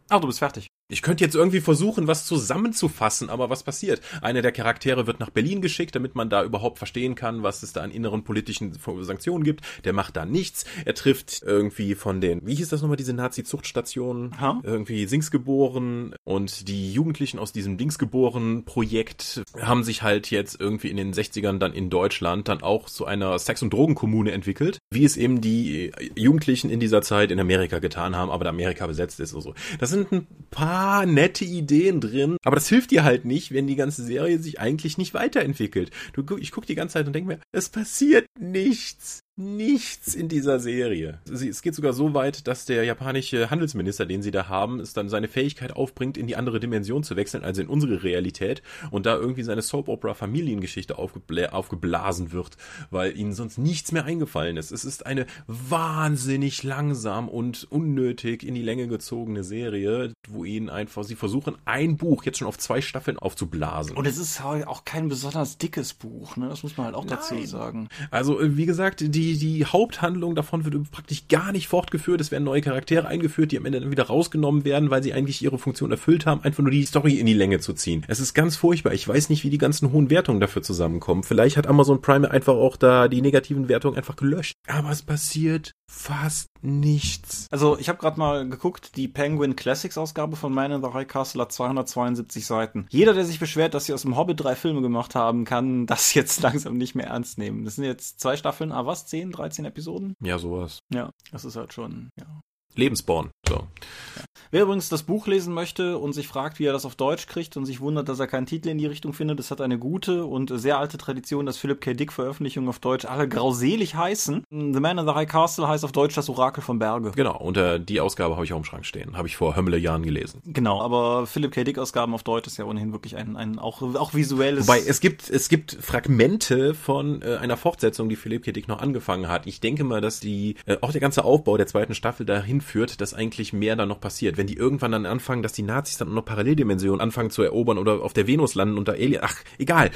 Ach, du bist fertig. Ich könnte jetzt irgendwie versuchen, was zusammenzufassen, aber was passiert? Einer der Charaktere wird nach Berlin geschickt, damit man da überhaupt verstehen kann, was es da an inneren politischen Sanktionen gibt. Der macht da nichts. Er trifft irgendwie von den, wie hieß das nochmal, diese Nazi-Zuchtstationen? Irgendwie Singsgeboren und die Jugendlichen aus diesem Dingsgeboren-Projekt haben sich halt jetzt irgendwie in den 60ern dann in Deutschland dann auch zu einer Sex- und Drogenkommune entwickelt, wie es eben die Jugendlichen in dieser Zeit in Amerika getan haben, aber da Amerika besetzt ist und so. Das sind ein paar paar nette Ideen drin, aber das hilft dir halt nicht, wenn die ganze Serie sich eigentlich nicht weiterentwickelt. Du, ich gucke die ganze Zeit und denke mir, es passiert nichts. Nichts in dieser Serie. Es geht sogar so weit, dass der japanische Handelsminister, den sie da haben, es dann seine Fähigkeit aufbringt, in die andere Dimension zu wechseln, also in unsere Realität und da irgendwie seine Soap Opera Familiengeschichte aufgebla aufgeblasen wird, weil ihnen sonst nichts mehr eingefallen ist. Es ist eine wahnsinnig langsam und unnötig in die Länge gezogene Serie, wo ihnen einfach, sie versuchen ein Buch jetzt schon auf zwei Staffeln aufzublasen. Und es ist auch kein besonders dickes Buch, ne? Das muss man halt auch dazu Nein. sagen. Also, wie gesagt, die, die Haupthandlung davon wird praktisch gar nicht fortgeführt. Es werden neue Charaktere eingeführt, die am Ende dann wieder rausgenommen werden, weil sie eigentlich ihre Funktion erfüllt haben, einfach nur die Story in die Länge zu ziehen. Es ist ganz furchtbar. Ich weiß nicht, wie die ganzen hohen Wertungen dafür zusammenkommen. Vielleicht hat Amazon Prime einfach auch da die negativen Wertungen einfach gelöscht. Aber es passiert fast nichts. Also ich habe gerade mal geguckt, die Penguin Classics Ausgabe von Man in the High Castle hat 272 Seiten. Jeder, der sich beschwert, dass sie aus dem Hobbit drei Filme gemacht haben, kann [laughs] das jetzt langsam nicht mehr ernst nehmen. Das sind jetzt zwei Staffeln, ah was, 10, 13 Episoden? Ja, sowas. Ja, das ist halt schon, ja. Lebensborn. So. Ja. Wer übrigens das Buch lesen möchte und sich fragt, wie er das auf Deutsch kriegt und sich wundert, dass er keinen Titel in die Richtung findet, das hat eine gute und sehr alte Tradition, dass Philip K. Dick Veröffentlichungen auf Deutsch alle grauselig heißen. The Man in the High Castle heißt auf Deutsch das Orakel von Berge. Genau, und äh, die Ausgabe habe ich auch im Schrank stehen. Habe ich vor Hömmele Jahren gelesen. Genau, aber Philip K. Dick Ausgaben auf Deutsch ist ja ohnehin wirklich ein, ein auch, auch visuelles. Wobei, es gibt, es gibt Fragmente von äh, einer Fortsetzung, die Philip K. Dick noch angefangen hat. Ich denke mal, dass die, äh, auch der ganze Aufbau der zweiten Staffel dahin führt, dass eigentlich mehr da noch passiert. Wenn die irgendwann dann anfangen, dass die Nazis dann noch Paralleldimensionen anfangen zu erobern oder auf der Venus landen unter Alien. Ach, egal.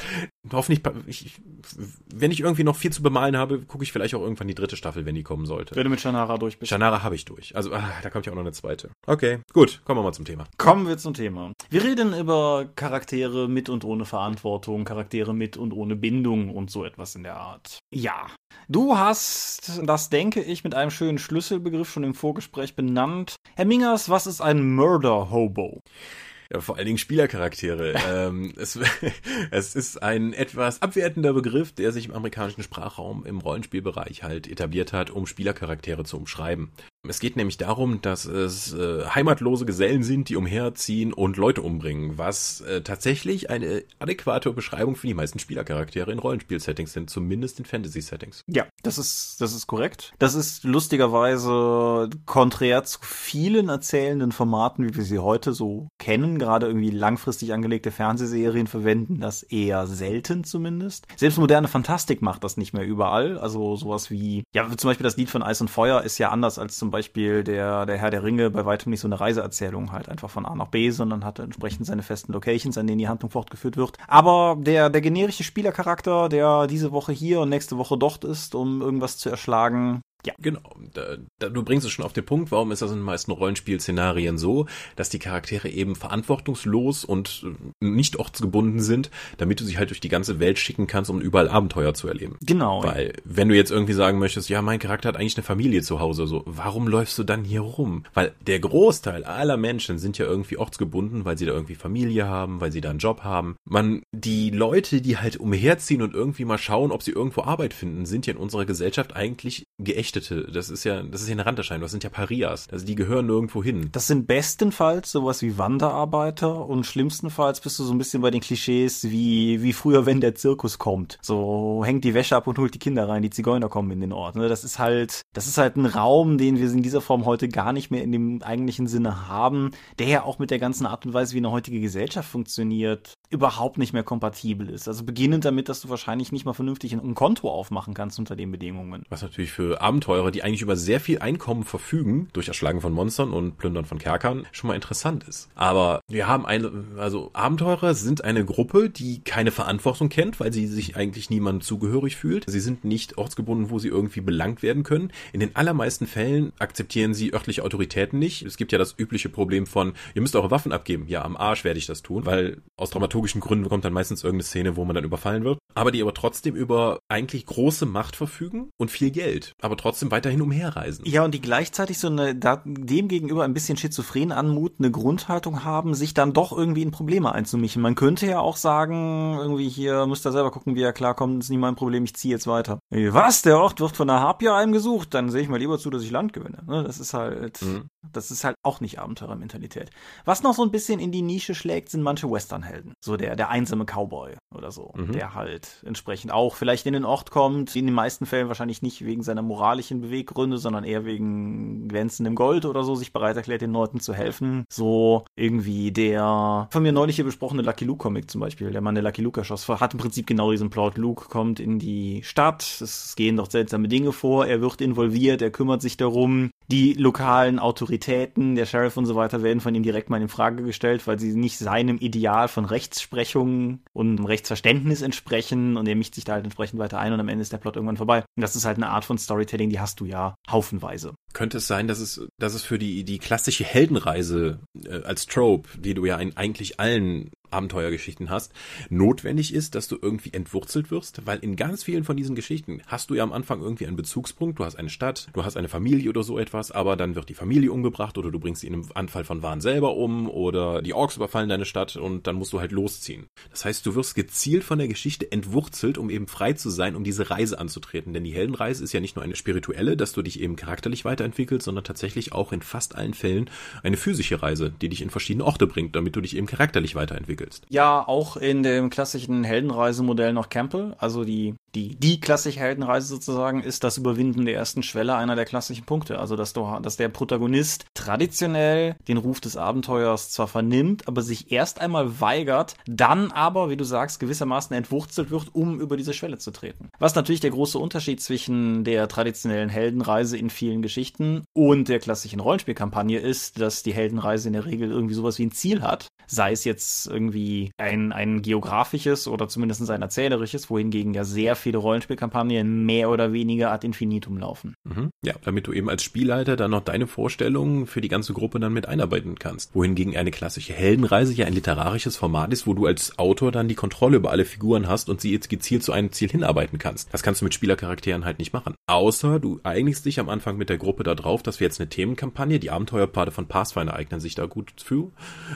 Hoffentlich, ich, wenn ich irgendwie noch viel zu bemalen habe, gucke ich vielleicht auch irgendwann die dritte Staffel, wenn die kommen sollte. Wenn du mit Shannara durch bist. Shannara habe ich durch. Also, ah, da kommt ja auch noch eine zweite. Okay, gut. Kommen wir mal zum Thema. Kommen wir zum Thema. Wir reden über Charaktere mit und ohne Verantwortung, Charaktere mit und ohne Bindung und so etwas in der Art. Ja. Du hast das, denke ich, mit einem schönen Schlüsselbegriff schon im Vorgespräch benannt. Herr Mingers, was ist ein Murder Hobo? Ja, vor allen Dingen Spielercharaktere. [laughs] ähm, es, [laughs] es ist ein etwas abwertender Begriff, der sich im amerikanischen Sprachraum im Rollenspielbereich halt etabliert hat, um Spielercharaktere zu umschreiben. Es geht nämlich darum, dass es äh, heimatlose Gesellen sind, die umherziehen und Leute umbringen, was äh, tatsächlich eine adäquate Beschreibung für die meisten Spielercharaktere in Rollenspiel-Settings sind, zumindest in Fantasy-Settings. Ja, das ist, das ist korrekt. Das ist lustigerweise konträr zu vielen erzählenden Formaten, wie wir sie heute so kennen. Gerade irgendwie langfristig angelegte Fernsehserien verwenden das eher selten zumindest. Selbst moderne Fantastik macht das nicht mehr überall. Also sowas wie, ja, zum Beispiel das Lied von Eis und Feuer ist ja anders als zum Beispiel der, der Herr der Ringe bei weitem nicht so eine Reiseerzählung halt einfach von A nach B, sondern hat entsprechend seine festen Locations, an denen die Handlung fortgeführt wird. Aber der, der generische Spielercharakter, der diese Woche hier und nächste Woche dort ist, um irgendwas zu erschlagen, ja. Genau. Da, da, du bringst es schon auf den Punkt, warum ist das in den meisten Rollenspielszenarien so, dass die Charaktere eben verantwortungslos und äh, nicht ortsgebunden sind, damit du sie halt durch die ganze Welt schicken kannst, um überall Abenteuer zu erleben. Genau. Weil, wenn du jetzt irgendwie sagen möchtest, ja, mein Charakter hat eigentlich eine Familie zu Hause, so, warum läufst du dann hier rum? Weil der Großteil aller Menschen sind ja irgendwie ortsgebunden, weil sie da irgendwie Familie haben, weil sie da einen Job haben. Man, die Leute, die halt umherziehen und irgendwie mal schauen, ob sie irgendwo Arbeit finden, sind ja in unserer Gesellschaft eigentlich geächtet Geflüchtete, das ist ja, das ist ja eine Randerscheinung, das sind ja Parias. Also die gehören nirgendwo hin. Das sind bestenfalls sowas wie Wanderarbeiter und schlimmstenfalls bist du so ein bisschen bei den Klischees wie, wie früher, wenn der Zirkus kommt. So hängt die Wäsche ab und holt die Kinder rein, die Zigeuner kommen in den Ort. Ne? Das ist halt, das ist halt ein Raum, den wir in dieser Form heute gar nicht mehr in dem eigentlichen Sinne haben, der ja auch mit der ganzen Art und Weise, wie eine heutige Gesellschaft funktioniert, überhaupt nicht mehr kompatibel ist. Also beginnend damit, dass du wahrscheinlich nicht mal vernünftig ein Konto aufmachen kannst unter den Bedingungen. Was natürlich für Abenteurer, die eigentlich über sehr viel Einkommen verfügen, durch Erschlagen von Monstern und Plündern von Kerkern, schon mal interessant ist. Aber wir haben eine, also Abenteurer sind eine Gruppe, die keine Verantwortung kennt, weil sie sich eigentlich niemandem zugehörig fühlt. Sie sind nicht ortsgebunden, wo sie irgendwie belangt werden können. In den allermeisten Fällen akzeptieren sie örtliche Autoritäten nicht. Es gibt ja das übliche Problem von, ihr müsst eure Waffen abgeben. Ja, am Arsch werde ich das tun, weil aus dramaturgischen Gründen kommt dann meistens irgendeine Szene, wo man dann überfallen wird. Aber die aber trotzdem über eigentlich große Macht verfügen und viel Geld. Aber trotzdem weiterhin umherreisen. Ja, und die gleichzeitig so eine, dem gegenüber ein bisschen schizophren anmutende Grundhaltung haben, sich dann doch irgendwie in Probleme einzumischen. Man könnte ja auch sagen, irgendwie hier müsst ihr selber gucken, wie er klarkommt, ist nicht mein Problem, ich ziehe jetzt weiter. Was? Der Ort wird von einer Harpie heimgesucht? Dann sehe ich mal lieber zu, dass ich Land gewinne. Ne, das ist halt, mhm. Das ist halt auch nicht Abenteurermentalität. Was noch so ein bisschen in die Nische schlägt, sind manche Westernhelden. So der, der einsame Cowboy oder so. Mhm. Der halt entsprechend auch vielleicht in den Ort kommt. In den meisten Fällen wahrscheinlich nicht wegen seiner moralischen Beweggründe, sondern eher wegen glänzendem Gold oder so, sich bereit erklärt, den Leuten zu helfen. So irgendwie der von mir neulich hier besprochene Lucky Luke Comic zum Beispiel. Der Mann, der Lucky Luke erschoss, hat im Prinzip genau diesen Plot. Luke kommt in die Stadt. Es gehen doch seltsame Dinge vor. Er wird involviert. Er kümmert sich darum. Die lokalen Autoritäten, der Sheriff und so weiter, werden von ihm direkt mal in Frage gestellt, weil sie nicht seinem Ideal von Rechtsprechung und Rechtsverständnis entsprechen und er mischt sich da halt entsprechend weiter ein und am Ende ist der Plot irgendwann vorbei. Und das ist halt eine Art von Storytelling, die hast du ja haufenweise. Könnte es sein, dass es, dass es für die, die klassische Heldenreise äh, als Trope, die du ja in eigentlich allen Abenteuergeschichten hast, notwendig ist, dass du irgendwie entwurzelt wirst, weil in ganz vielen von diesen Geschichten hast du ja am Anfang irgendwie einen Bezugspunkt, du hast eine Stadt, du hast eine Familie oder so etwas, aber dann wird die Familie umgebracht oder du bringst sie in einem Anfall von Wahn selber um oder die Orks überfallen deine Stadt und dann musst du halt losziehen. Das heißt, du wirst gezielt von der Geschichte entwurzelt, um eben frei zu sein, um diese Reise anzutreten, denn die Heldenreise ist ja nicht nur eine spirituelle, dass du dich eben charakterlich weiterentwickelst, sondern tatsächlich auch in fast allen Fällen eine physische Reise, die dich in verschiedene Orte bringt, damit du dich eben charakterlich weiterentwickelst entwickelst. Ja, auch in dem klassischen Heldenreisemodell noch Campbell, also die die, die klassische Heldenreise sozusagen ist das Überwinden der ersten Schwelle einer der klassischen Punkte. Also, dass, du, dass der Protagonist traditionell den Ruf des Abenteuers zwar vernimmt, aber sich erst einmal weigert, dann aber, wie du sagst, gewissermaßen entwurzelt wird, um über diese Schwelle zu treten. Was natürlich der große Unterschied zwischen der traditionellen Heldenreise in vielen Geschichten und der klassischen Rollenspielkampagne ist, dass die Heldenreise in der Regel irgendwie sowas wie ein Ziel hat. Sei es jetzt irgendwie ein, ein geografisches oder zumindest ein erzählerisches, wohingegen ja sehr viele Rollenspielkampagnen mehr oder weniger ad infinitum laufen. Mhm. Ja, damit du eben als Spielleiter dann noch deine Vorstellungen für die ganze Gruppe dann mit einarbeiten kannst. Wohingegen eine klassische Heldenreise ja ein literarisches Format ist, wo du als Autor dann die Kontrolle über alle Figuren hast und sie jetzt gezielt zu einem Ziel hinarbeiten kannst. Das kannst du mit Spielercharakteren halt nicht machen. Außer du einigst dich am Anfang mit der Gruppe darauf, dass wir jetzt eine Themenkampagne, die Abenteuerpfade von Pathfinder eignen sich da gut für.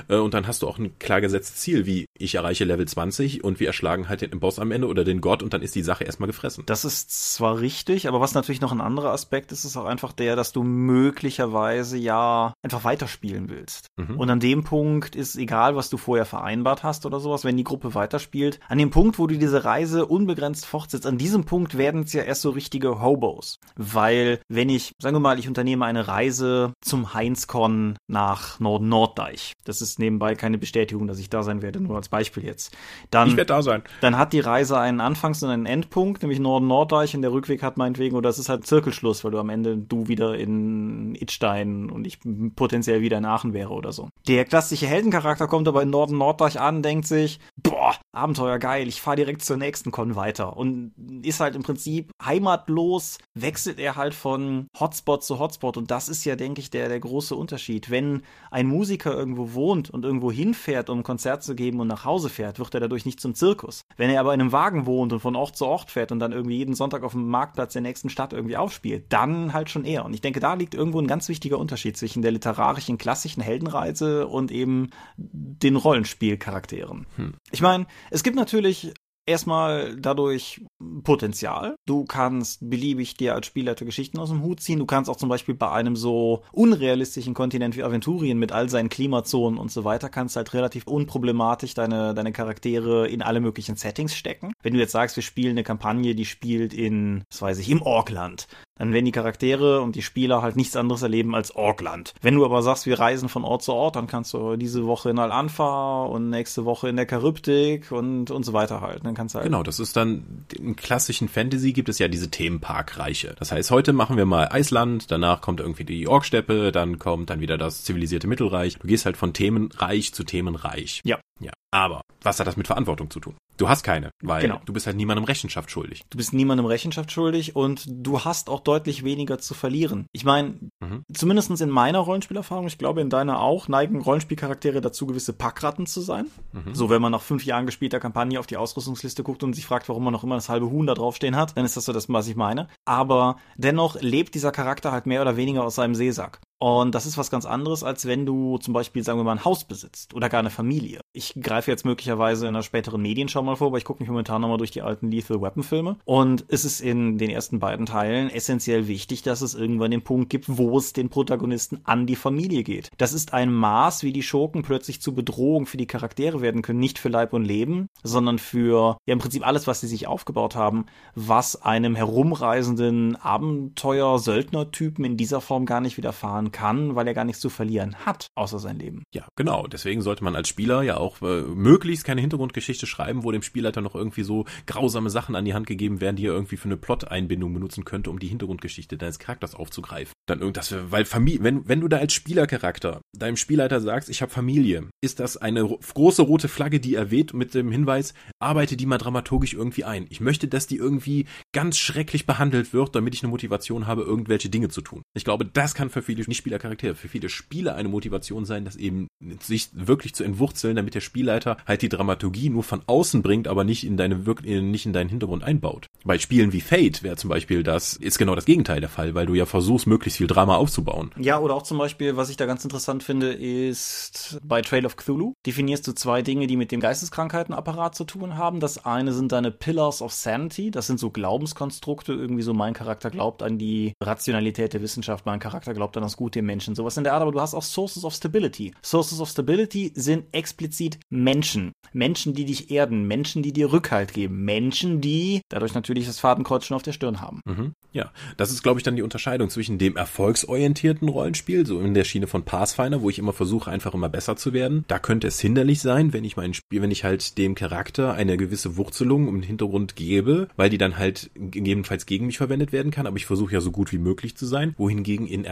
Äh, und dann hast du auch ein klar gesetztes Ziel, wie ich erreiche Level 20 und wir erschlagen halt den Boss am Ende oder den Gott und dann ist die Sache erstmal gefressen. Das ist zwar richtig, aber was natürlich noch ein anderer Aspekt ist, ist auch einfach der, dass du möglicherweise ja einfach weiterspielen willst. Mhm. Und an dem Punkt ist egal, was du vorher vereinbart hast oder sowas, wenn die Gruppe weiterspielt, an dem Punkt, wo du diese Reise unbegrenzt fortsetzt, an diesem Punkt werden es ja erst so richtige Hobos. Weil, wenn ich, sagen wir mal, ich unternehme eine Reise zum Heinzcon nach Norden-Norddeich. Das ist nebenbei keine Bestätigung, dass ich da sein werde, nur als Beispiel jetzt. Dann, ich werde da sein. Dann hat die Reise einen Anfangs- und einen Endpunkt nämlich Norden-Norddeich und der Rückweg hat meinetwegen, oder es ist halt Zirkelschluss, weil du am Ende du wieder in Itstein und ich potenziell wieder in Aachen wäre oder so. Der klassische Heldencharakter kommt aber in Norden-Norddeich an, denkt sich, boah, Abenteuer geil, ich fahre direkt zur nächsten Con weiter und ist halt im Prinzip heimatlos, wechselt er halt von Hotspot zu Hotspot und das ist ja, denke ich, der, der große Unterschied. Wenn ein Musiker irgendwo wohnt und irgendwo hinfährt, um ein Konzert zu geben und nach Hause fährt, wird er dadurch nicht zum Zirkus. Wenn er aber in einem Wagen wohnt und von Ort zu Ort Ort fährt und dann irgendwie jeden Sonntag auf dem Marktplatz der nächsten Stadt irgendwie aufspielt, dann halt schon eher. Und ich denke, da liegt irgendwo ein ganz wichtiger Unterschied zwischen der literarischen klassischen Heldenreise und eben den Rollenspielcharakteren. Hm. Ich meine, es gibt natürlich erstmal dadurch Potenzial. Du kannst beliebig dir als Spielleiter Geschichten aus dem Hut ziehen. Du kannst auch zum Beispiel bei einem so unrealistischen Kontinent wie Aventurien mit all seinen Klimazonen und so weiter, kannst halt relativ unproblematisch deine, deine Charaktere in alle möglichen Settings stecken. Wenn du jetzt sagst, wir spielen eine Kampagne, die spielt in, was weiß ich, im Orkland, dann werden die Charaktere und die Spieler halt nichts anderes erleben als Orkland. Wenn du aber sagst, wir reisen von Ort zu Ort, dann kannst du diese Woche in Al-Anfa und nächste Woche in der Charybdik und, und so weiter halt. Dann kannst du halt genau, das ist dann, im klassischen Fantasy gibt es ja diese Themenparkreiche. Das heißt, heute machen wir mal Eisland, danach kommt irgendwie die Orksteppe, dann kommt dann wieder das zivilisierte Mittelreich. Du gehst halt von Themenreich zu Themenreich. Ja. Ja. Aber was hat das mit Verantwortung zu tun? Du hast keine, weil genau. du bist halt niemandem Rechenschaft schuldig. Du bist niemandem Rechenschaft schuldig und du hast auch deutlich weniger zu verlieren. Ich meine, mhm. zumindest in meiner Rollenspielerfahrung, ich glaube in deiner auch, neigen Rollenspielcharaktere dazu, gewisse Packratten zu sein. Mhm. So, wenn man nach fünf Jahren gespielter Kampagne auf die Ausrüstungsliste guckt und sich fragt, warum man noch immer das halbe Huhn da draufstehen hat, dann ist das so das, was ich meine. Aber dennoch lebt dieser Charakter halt mehr oder weniger aus seinem Seesack. Und das ist was ganz anderes, als wenn du zum Beispiel, sagen wir mal, ein Haus besitzt oder gar eine Familie. Ich greife jetzt möglicherweise in einer späteren Medienschau mal vor, aber ich gucke mich momentan nochmal durch die alten Lethal Weapon Filme. Und es ist in den ersten beiden Teilen essentiell wichtig, dass es irgendwann den Punkt gibt, wo es den Protagonisten an die Familie geht. Das ist ein Maß, wie die Schurken plötzlich zu Bedrohung für die Charaktere werden können, nicht für Leib und Leben, sondern für ja im Prinzip alles, was sie sich aufgebaut haben, was einem herumreisenden Abenteuer-Söldner-Typen in dieser Form gar nicht widerfahren kann, weil er gar nichts zu verlieren hat, außer sein Leben. Ja, genau. Deswegen sollte man als Spieler ja auch äh, möglichst keine Hintergrundgeschichte schreiben, wo dem Spielleiter noch irgendwie so grausame Sachen an die Hand gegeben werden, die er irgendwie für eine Plot-Einbindung benutzen könnte, um die Hintergrundgeschichte deines Charakters aufzugreifen. Dann irgendwas, weil Familie, wenn, wenn du da als Spielercharakter deinem Spielleiter sagst, ich habe Familie, ist das eine große rote Flagge, die er weht mit dem Hinweis, arbeite die mal dramaturgisch irgendwie ein. Ich möchte, dass die irgendwie ganz schrecklich behandelt wird, damit ich eine Motivation habe, irgendwelche Dinge zu tun. Ich glaube, das kann für viele Nicht-Spieler-Charaktere, für viele Spieler eine Motivation sein, das eben sich wirklich zu entwurzeln, damit der Spielleiter halt die Dramaturgie nur von außen bringt, aber nicht in deine nicht in deinen Hintergrund einbaut. Bei Spielen wie Fate wäre zum Beispiel das, ist genau das Gegenteil der Fall, weil du ja versuchst, möglichst viel Drama aufzubauen. Ja, oder auch zum Beispiel, was ich da ganz interessant finde, ist bei Trail of Cthulhu definierst du zwei Dinge, die mit dem Geisteskrankheitenapparat zu tun haben. Das eine sind deine Pillars of Sanity, das sind so Glaubenskonstrukte, irgendwie so mein Charakter glaubt an die Rationalität der Wissenschaft, mein Charakter glaubt an das Gute im Menschen, sowas in der Art, aber du hast auch Sources of Stability. Sources of Stability sind explizit Menschen. Menschen, die dich erden, Menschen, die dir Rückhalt geben, Menschen, die dadurch natürlich das Fadenkreuz schon auf der Stirn haben. Mhm. Ja, das ist, glaube ich, dann die Unterscheidung zwischen dem erfolgsorientierten Rollenspiel, so in der Schiene von Pathfinder, wo ich immer versuche, einfach immer besser zu werden. Da könnte es hinderlich sein, wenn ich mein Spiel, wenn ich halt dem Charakter eine gewisse Wurzelung im Hintergrund gebe, weil die dann halt gegebenenfalls gegen mich verwendet werden kann, aber ich versuche ja so gut wie möglich zu sein. Wohingegen in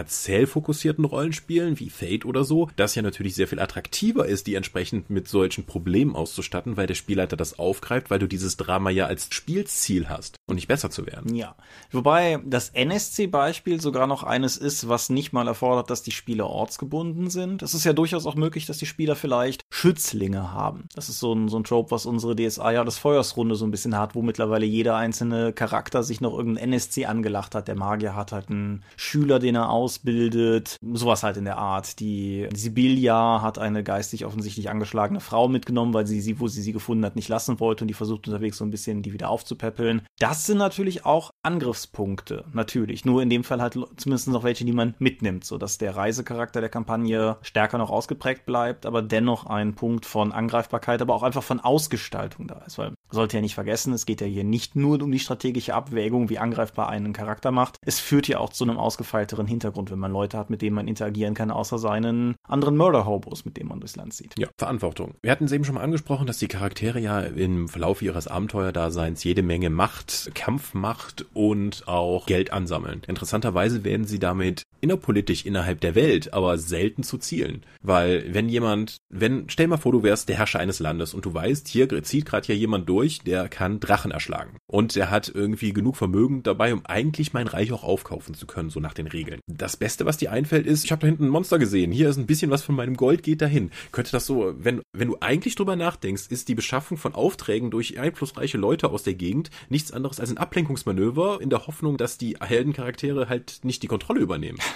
erzählfokussierten Rollenspielen wie Fate oder so, das ja natürlich sehr viel attraktiver ist, die entsprechend mit solchen Problemen auszustatten, weil der Spielleiter das aufgreift, weil du dieses Drama ja als Spielziel hast und nicht besser zu werden. Ja. Wobei das NSC-Beispiel sogar noch eines ist, was nicht mal erfordert, dass die Spieler ortsgebunden sind. Es ist ja durchaus auch möglich, dass die Spieler vielleicht Schützlinge haben. Das ist so ein, so ein Trope, was unsere DSA ja das Feuersrunde so ein bisschen hat, wo mittlerweile jeder einzelne Charakter sich noch irgendein NSC angelacht hat. Der Magier hat halt einen Schüler, den er ausbildet. Sowas halt in der Art. Die Sibylla hat eine geistig offensichtlich angeschlagene Frau mitgenommen, weil sie sie, wo sie sie gefunden hat, nicht lassen wollte und die versucht unterwegs so ein bisschen die wieder aufzupäppeln. Das sind natürlich auch Angriffspunkte, natürlich. Nur in dem Fall halt zumindest noch welche, die man mitnimmt, sodass der Reisecharakter der Kampagne stärker noch ausgeprägt bleibt, aber dennoch ein Punkt von Angreifbarkeit, aber auch einfach von Ausgestaltung da ist. Weil sollte ja nicht vergessen, es geht ja hier nicht nur um die strategische Abwägung, wie angreifbar einen Charakter macht. Es führt ja auch zu einem ausgefeilteren Hintergrund, wenn man Leute hat, mit denen man interagieren kann, außer seinen anderen Murder-Hobos, mit denen man durchs Land zieht. Ja, Verantwortung. Wir hatten es eben schon mal angesprochen, dass die Charaktere ja im Verlauf ihres Abenteuerdaseins jede Menge Macht, Kampfmacht und auch Geld ansammeln. Interessanterweise werden sie damit innerpolitisch innerhalb der Welt, aber selten zu Zielen. Weil wenn jemand, wenn, stell mal vor, du wärst der Herrscher eines Landes und du weißt, hier zieht gerade hier jemand durch, der kann Drachen erschlagen. Und der hat irgendwie genug Vermögen dabei, um eigentlich mein Reich auch aufkaufen zu können, so nach den Regeln. Das Beste, was dir einfällt, ist, ich habe da hinten ein Monster gesehen, hier ist ein bisschen was von meinem Gold, geht dahin. Könnte das so, wenn, wenn du eigentlich drüber nachdenkst, ist die Beschaffung von Aufträgen durch einflussreiche Leute aus der Gegend nichts anderes als ein Ablenkungsmanöver in der Hoffnung, dass die Heldencharaktere halt nicht die Kontrolle übernehmen. [laughs]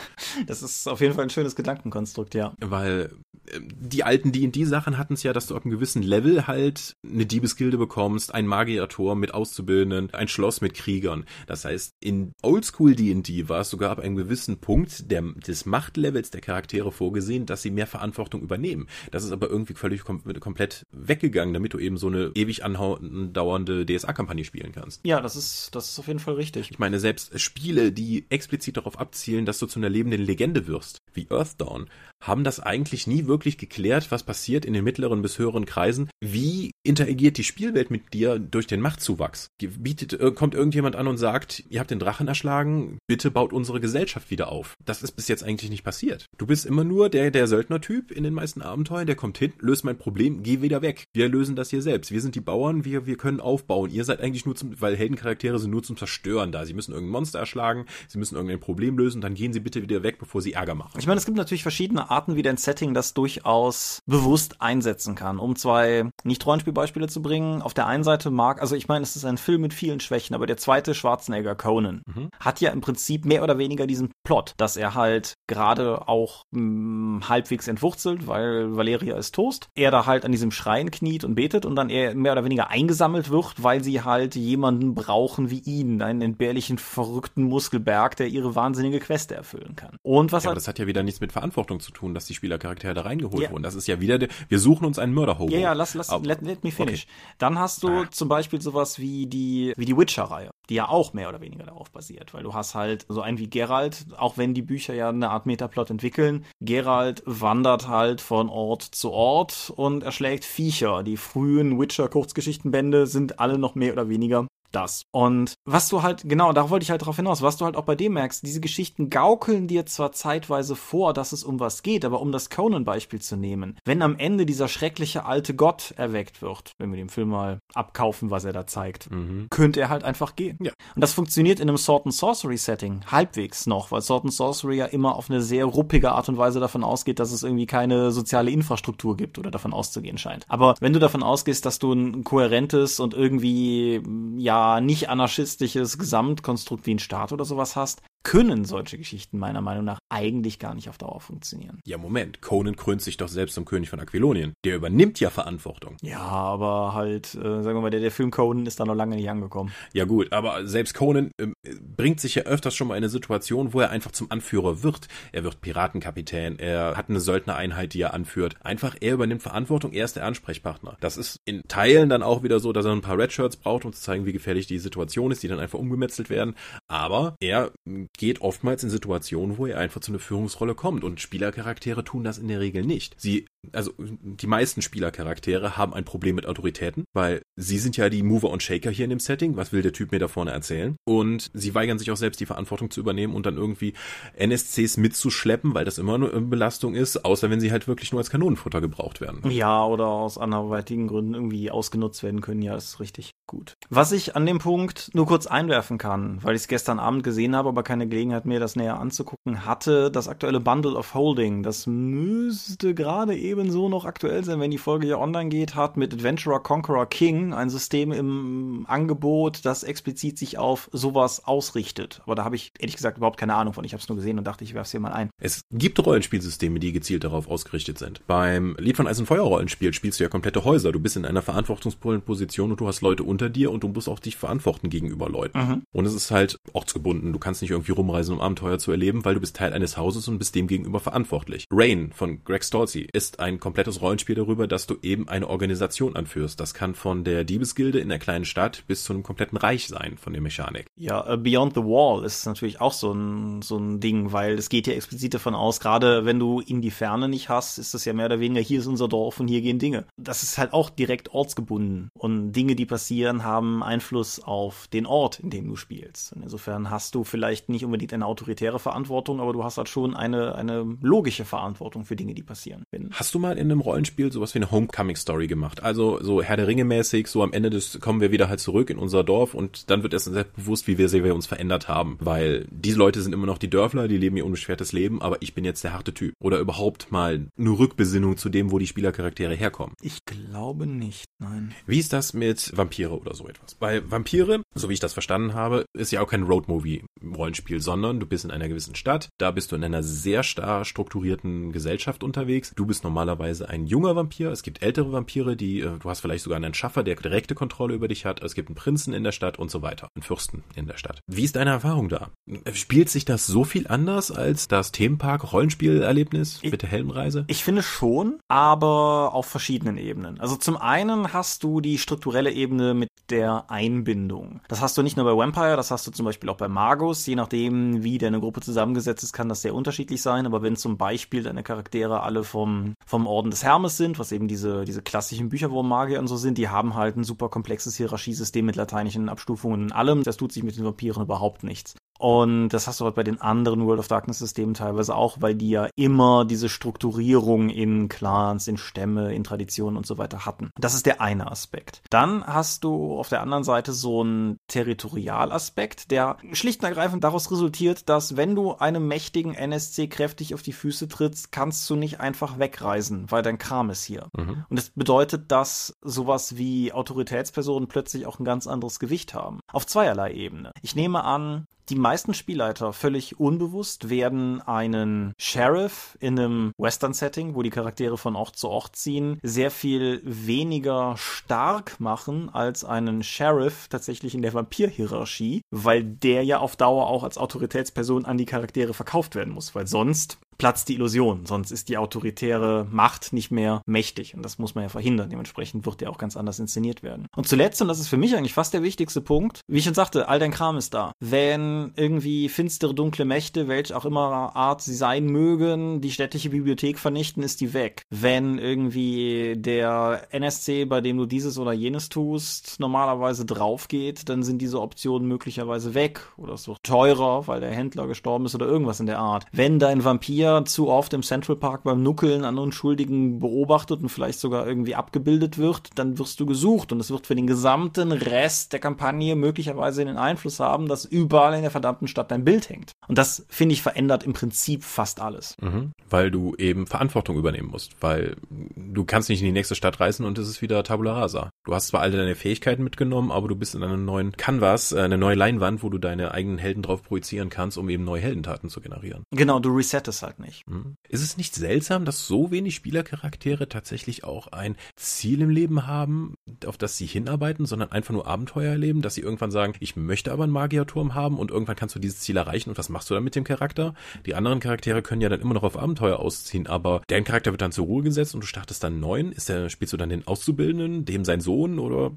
Das ist auf jeden Fall ein schönes Gedankenkonstrukt, ja. Weil äh, die alten D&D-Sachen hatten es ja, dass du ab einem gewissen Level halt eine Diebesgilde bekommst, ein Magiertor mit Auszubildenden, ein Schloss mit Kriegern. Das heißt, in Oldschool D&D war es sogar ab einem gewissen Punkt der, des Machtlevels der Charaktere vorgesehen, dass sie mehr Verantwortung übernehmen. Das ist aber irgendwie völlig kom komplett weggegangen, damit du eben so eine ewig andauernde DSA-Kampagne spielen kannst. Ja, das ist, das ist auf jeden Fall richtig. Ich meine, selbst Spiele, die explizit darauf abzielen, dass du zu einer lebenden Legende wirst, wie Earthdawn, haben das eigentlich nie wirklich geklärt, was passiert in den mittleren bis höheren Kreisen. Wie interagiert die Spielwelt mit dir durch den Machtzuwachs? Bietet, äh, kommt irgendjemand an und sagt, ihr habt den Drachen erschlagen, bitte baut unsere Gesellschaft wieder auf. Das ist bis jetzt eigentlich nicht passiert. Du bist immer nur der, der Söldnertyp in den meisten Abenteuern, der kommt hin, löst mein Problem, geh wieder weg. Wir lösen das hier selbst. Wir sind die Bauern, wir, wir können aufbauen. Ihr seid eigentlich nur zum, weil Heldencharaktere sind nur zum Zerstören da. Sie müssen irgendein Monster erschlagen, sie müssen irgendein Problem lösen, dann gehen sie bitte wieder weg, bevor sie Ärger machen. Ich meine, es gibt natürlich verschiedene Arten, wie dein Setting das durchaus bewusst einsetzen kann. Um zwei Nicht-Rollenspielbeispiele zu bringen. Auf der einen Seite mag, also ich meine, es ist ein Film mit vielen Schwächen, aber der zweite Schwarzenegger Conan mhm. hat ja im Prinzip mehr oder weniger diesen Plot, dass er halt gerade auch mh, hm, halbwegs entwurzelt, weil Valeria ist Toast. Er da halt an diesem Schrein kniet und betet und dann er mehr oder weniger eingesammelt wird, weil sie halt jemanden brauchen wie ihn, einen entbehrlichen, verrückten Muskelberg, der ihre wahnsinnige Queste erfüllen kann. Und was ja, halt, das hat ja wieder nichts mit Verantwortung zu tun, dass die Spielercharaktere da reingeholt ja. wurden. Das ist ja wieder, der, wir suchen uns einen Mörderhobo. Ja, ja, lass, lass, let, let me finish. Okay. Dann hast du ah. zum Beispiel sowas wie die, wie die Witcher-Reihe, die ja auch mehr oder weniger darauf basiert, weil du hast halt so einen wie Geralt, auch wenn die Bücher ja eine Art Metaplot entwickeln. Geralt wandert halt von Ort zu Ort und erschlägt Viecher. Die frühen Witcher-Kurzgeschichtenbände sind alle noch mehr oder weniger das. Und was du halt, genau, da wollte ich halt drauf hinaus, was du halt auch bei dem merkst, diese Geschichten gaukeln dir zwar zeitweise vor, dass es um was geht, aber um das Conan-Beispiel zu nehmen, wenn am Ende dieser schreckliche alte Gott erweckt wird, wenn wir dem Film mal abkaufen, was er da zeigt, mhm. könnte er halt einfach gehen. Ja. Und das funktioniert in einem Sword and Sorcery Setting halbwegs noch, weil Sword and Sorcery ja immer auf eine sehr ruppige Art und Weise davon ausgeht, dass es irgendwie keine soziale Infrastruktur gibt oder davon auszugehen scheint. Aber wenn du davon ausgehst, dass du ein kohärentes und irgendwie, ja, nicht anarchistisches Gesamtkonstrukt wie ein Staat oder sowas hast, können solche Geschichten meiner Meinung nach eigentlich gar nicht auf Dauer funktionieren. Ja, Moment. Conan krönt sich doch selbst zum König von Aquilonien. Der übernimmt ja Verantwortung. Ja, aber halt, äh, sagen wir mal, der, der Film Conan ist da noch lange nicht angekommen. Ja gut, aber selbst Conan äh, bringt sich ja öfters schon mal in eine Situation, wo er einfach zum Anführer wird. Er wird Piratenkapitän, er hat eine Söldnereinheit, die er anführt. Einfach, er übernimmt Verantwortung, er ist der Ansprechpartner. Das ist in Teilen dann auch wieder so, dass er ein paar Redshirts braucht, um zu zeigen, wie gefährlich die Situation ist, die dann einfach umgemetzelt werden. Aber er geht oftmals in Situationen, wo er einfach zu einer Führungsrolle kommt. Und Spielercharaktere tun das in der Regel nicht. Sie, also die meisten Spielercharaktere haben ein Problem mit Autoritäten, weil sie sind ja die Mover und Shaker hier in dem Setting. Was will der Typ mir da vorne erzählen? Und sie weigern sich auch selbst die Verantwortung zu übernehmen und dann irgendwie NSCs mitzuschleppen, weil das immer eine Belastung ist, außer wenn sie halt wirklich nur als Kanonenfutter gebraucht werden. Ja, oder aus anderweitigen Gründen irgendwie ausgenutzt werden können. Ja, ist richtig gut. Was ich an dem Punkt nur kurz einwerfen kann, weil ich es gestern Abend gesehen habe, aber keine Gelegenheit mir das näher anzugucken hatte, das aktuelle Bundle of Holding, das müsste gerade ebenso noch aktuell sein, wenn die Folge ja online geht, hat mit Adventurer Conqueror King ein System im Angebot, das explizit sich auf sowas ausrichtet. Aber da habe ich ehrlich gesagt überhaupt keine Ahnung von. Ich habe es nur gesehen und dachte, ich werfe es hier mal ein. Es gibt Rollenspielsysteme, die gezielt darauf ausgerichtet sind. Beim Lied von Eis und Feuer Rollenspiel spielst du ja komplette Häuser. Du bist in einer verantwortungsvollen Position und du hast Leute unter dir und du musst auch dich verantworten gegenüber Leuten. Mhm. Und es ist halt ortsgebunden. Du kannst nicht irgendwie rumreisen, um Abenteuer zu erleben, weil du bist Teil eines Hauses und bist dem gegenüber verantwortlich. Rain von Greg Stolze ist ein komplettes Rollenspiel darüber, dass du eben eine Organisation anführst. Das kann von der Diebesgilde in der kleinen Stadt bis zu einem kompletten Reich sein von der Mechanik. Ja, uh, Beyond the Wall ist natürlich auch so ein, so ein Ding, weil es geht ja explizit davon aus, gerade wenn du in die Ferne nicht hast, ist das ja mehr oder weniger, hier ist unser Dorf und hier gehen Dinge. Das ist halt auch direkt ortsgebunden. Und Dinge, die passieren, haben Einfluss auf den Ort, in dem du spielst. Und insofern hast du vielleicht nicht unbedingt eine autoritäre Verantwortung, aber du hast halt schon eine, eine logische Verantwortung für Dinge, die passieren. Wenn hast du mal in einem Rollenspiel sowas wie eine Homecoming-Story gemacht? Also so Herr der Ringe mäßig, so am Ende des kommen wir wieder halt zurück in unser Dorf und dann wird erst selbst bewusst, wie wir, wir uns verändert haben. Weil diese Leute sind immer noch die Dörfler, die leben ihr unbeschwertes Leben, aber ich bin jetzt der harte Typ. Oder überhaupt mal eine Rückbesinnung zu dem, wo die Spielercharaktere herkommen. Ich glaube nicht, nein. Wie ist das mit Vampire oder so etwas? Bei Vampire, so wie ich das verstanden habe, ist ja auch kein Roadmovie-Rollenspiel, sondern du bist in einer gewissen Stadt, da bist du in einer sehr starr strukturierten Gesellschaft unterwegs. Du bist normalerweise ein junger Vampir, es gibt ältere Vampire, die, äh, du hast vielleicht sogar einen Schaffer, der direkte Kontrolle über dich hat, es gibt einen Prinzen in der Stadt und so weiter, einen Fürsten in der Stadt. Wie ist deine Erfahrung da? Spielt sich das so viel anders als das Themenpark-Rollenspielerlebnis mit der Heldenreise? Ich finde schon, aber auf verschiedenen Ebenen. Also zum einen hast du die strukturelle Ebene mit der Einbindung. Das hast du nicht nur bei Vampire, das hast du zum Beispiel auch bei Magus. Je nachdem, wie deine Gruppe zusammengesetzt ist, kann das sehr unterschiedlich sein. Aber wenn zum Beispiel deine Charaktere alle vom, vom Orden des Hermes sind, was eben diese, diese klassischen Bücherwurm-Magier und so sind, die haben halt ein super komplexes Hierarchiesystem mit lateinischen Abstufungen und allem. Das tut sich mit den Vampiren überhaupt nichts. Und das hast du halt bei den anderen World of Darkness Systemen teilweise auch, weil die ja immer diese Strukturierung in Clans, in Stämme, in Traditionen und so weiter hatten. Das ist der eine Aspekt. Dann hast du auf der anderen Seite so einen Territorialaspekt, der schlicht und ergreifend daraus resultiert, dass wenn du einem mächtigen NSC kräftig auf die Füße trittst, kannst du nicht einfach wegreisen, weil dein Kram ist hier. Mhm. Und das bedeutet, dass sowas wie Autoritätspersonen plötzlich auch ein ganz anderes Gewicht haben. Auf zweierlei Ebene. Ich nehme an, die meisten Spielleiter völlig unbewusst werden einen Sheriff in einem Western-Setting, wo die Charaktere von Ort zu Ort ziehen, sehr viel weniger stark machen als einen Sheriff tatsächlich in der Vampir-Hierarchie, weil der ja auf Dauer auch als Autoritätsperson an die Charaktere verkauft werden muss, weil sonst platzt die Illusion, sonst ist die autoritäre Macht nicht mehr mächtig und das muss man ja verhindern. Dementsprechend wird der auch ganz anders inszeniert werden. Und zuletzt, und das ist für mich eigentlich fast der wichtigste Punkt, wie ich schon sagte, all dein Kram ist da. Wenn irgendwie finstere, dunkle Mächte, welch auch immer Art sie sein mögen, die städtische Bibliothek vernichten, ist die weg. Wenn irgendwie der NSC, bei dem du dieses oder jenes tust, normalerweise drauf geht, dann sind diese Optionen möglicherweise weg oder es wird teurer, weil der Händler gestorben ist oder irgendwas in der Art. Wenn dein Vampir Vampir zu oft im Central Park beim Nuckeln an Unschuldigen beobachtet und vielleicht sogar irgendwie abgebildet wird, dann wirst du gesucht und es wird für den gesamten Rest der Kampagne möglicherweise den Einfluss haben, dass überall in der verdammten Stadt dein Bild hängt. Und das, finde ich, verändert im Prinzip fast alles. Mhm, weil du eben Verantwortung übernehmen musst, weil du kannst nicht in die nächste Stadt reisen und es ist wieder Tabula Rasa. Du hast zwar alle deine Fähigkeiten mitgenommen, aber du bist in einem neuen Canvas, äh, eine neue Leinwand, wo du deine eigenen Helden drauf projizieren kannst, um eben neue Heldentaten zu generieren. Genau, du resettest halt nicht. Hm. Ist es nicht seltsam, dass so wenig Spielercharaktere tatsächlich auch ein Ziel im Leben haben, auf das sie hinarbeiten, sondern einfach nur Abenteuer erleben, dass sie irgendwann sagen, ich möchte aber einen Magierturm haben und irgendwann kannst du dieses Ziel erreichen und was machst du dann mit dem Charakter? Die anderen Charaktere können ja dann immer noch auf Abenteuer ausziehen, aber dein Charakter wird dann zur Ruhe gesetzt und du startest dann neuen. Ist der, spielst du dann den Auszubildenden, dem sein Sohn oder?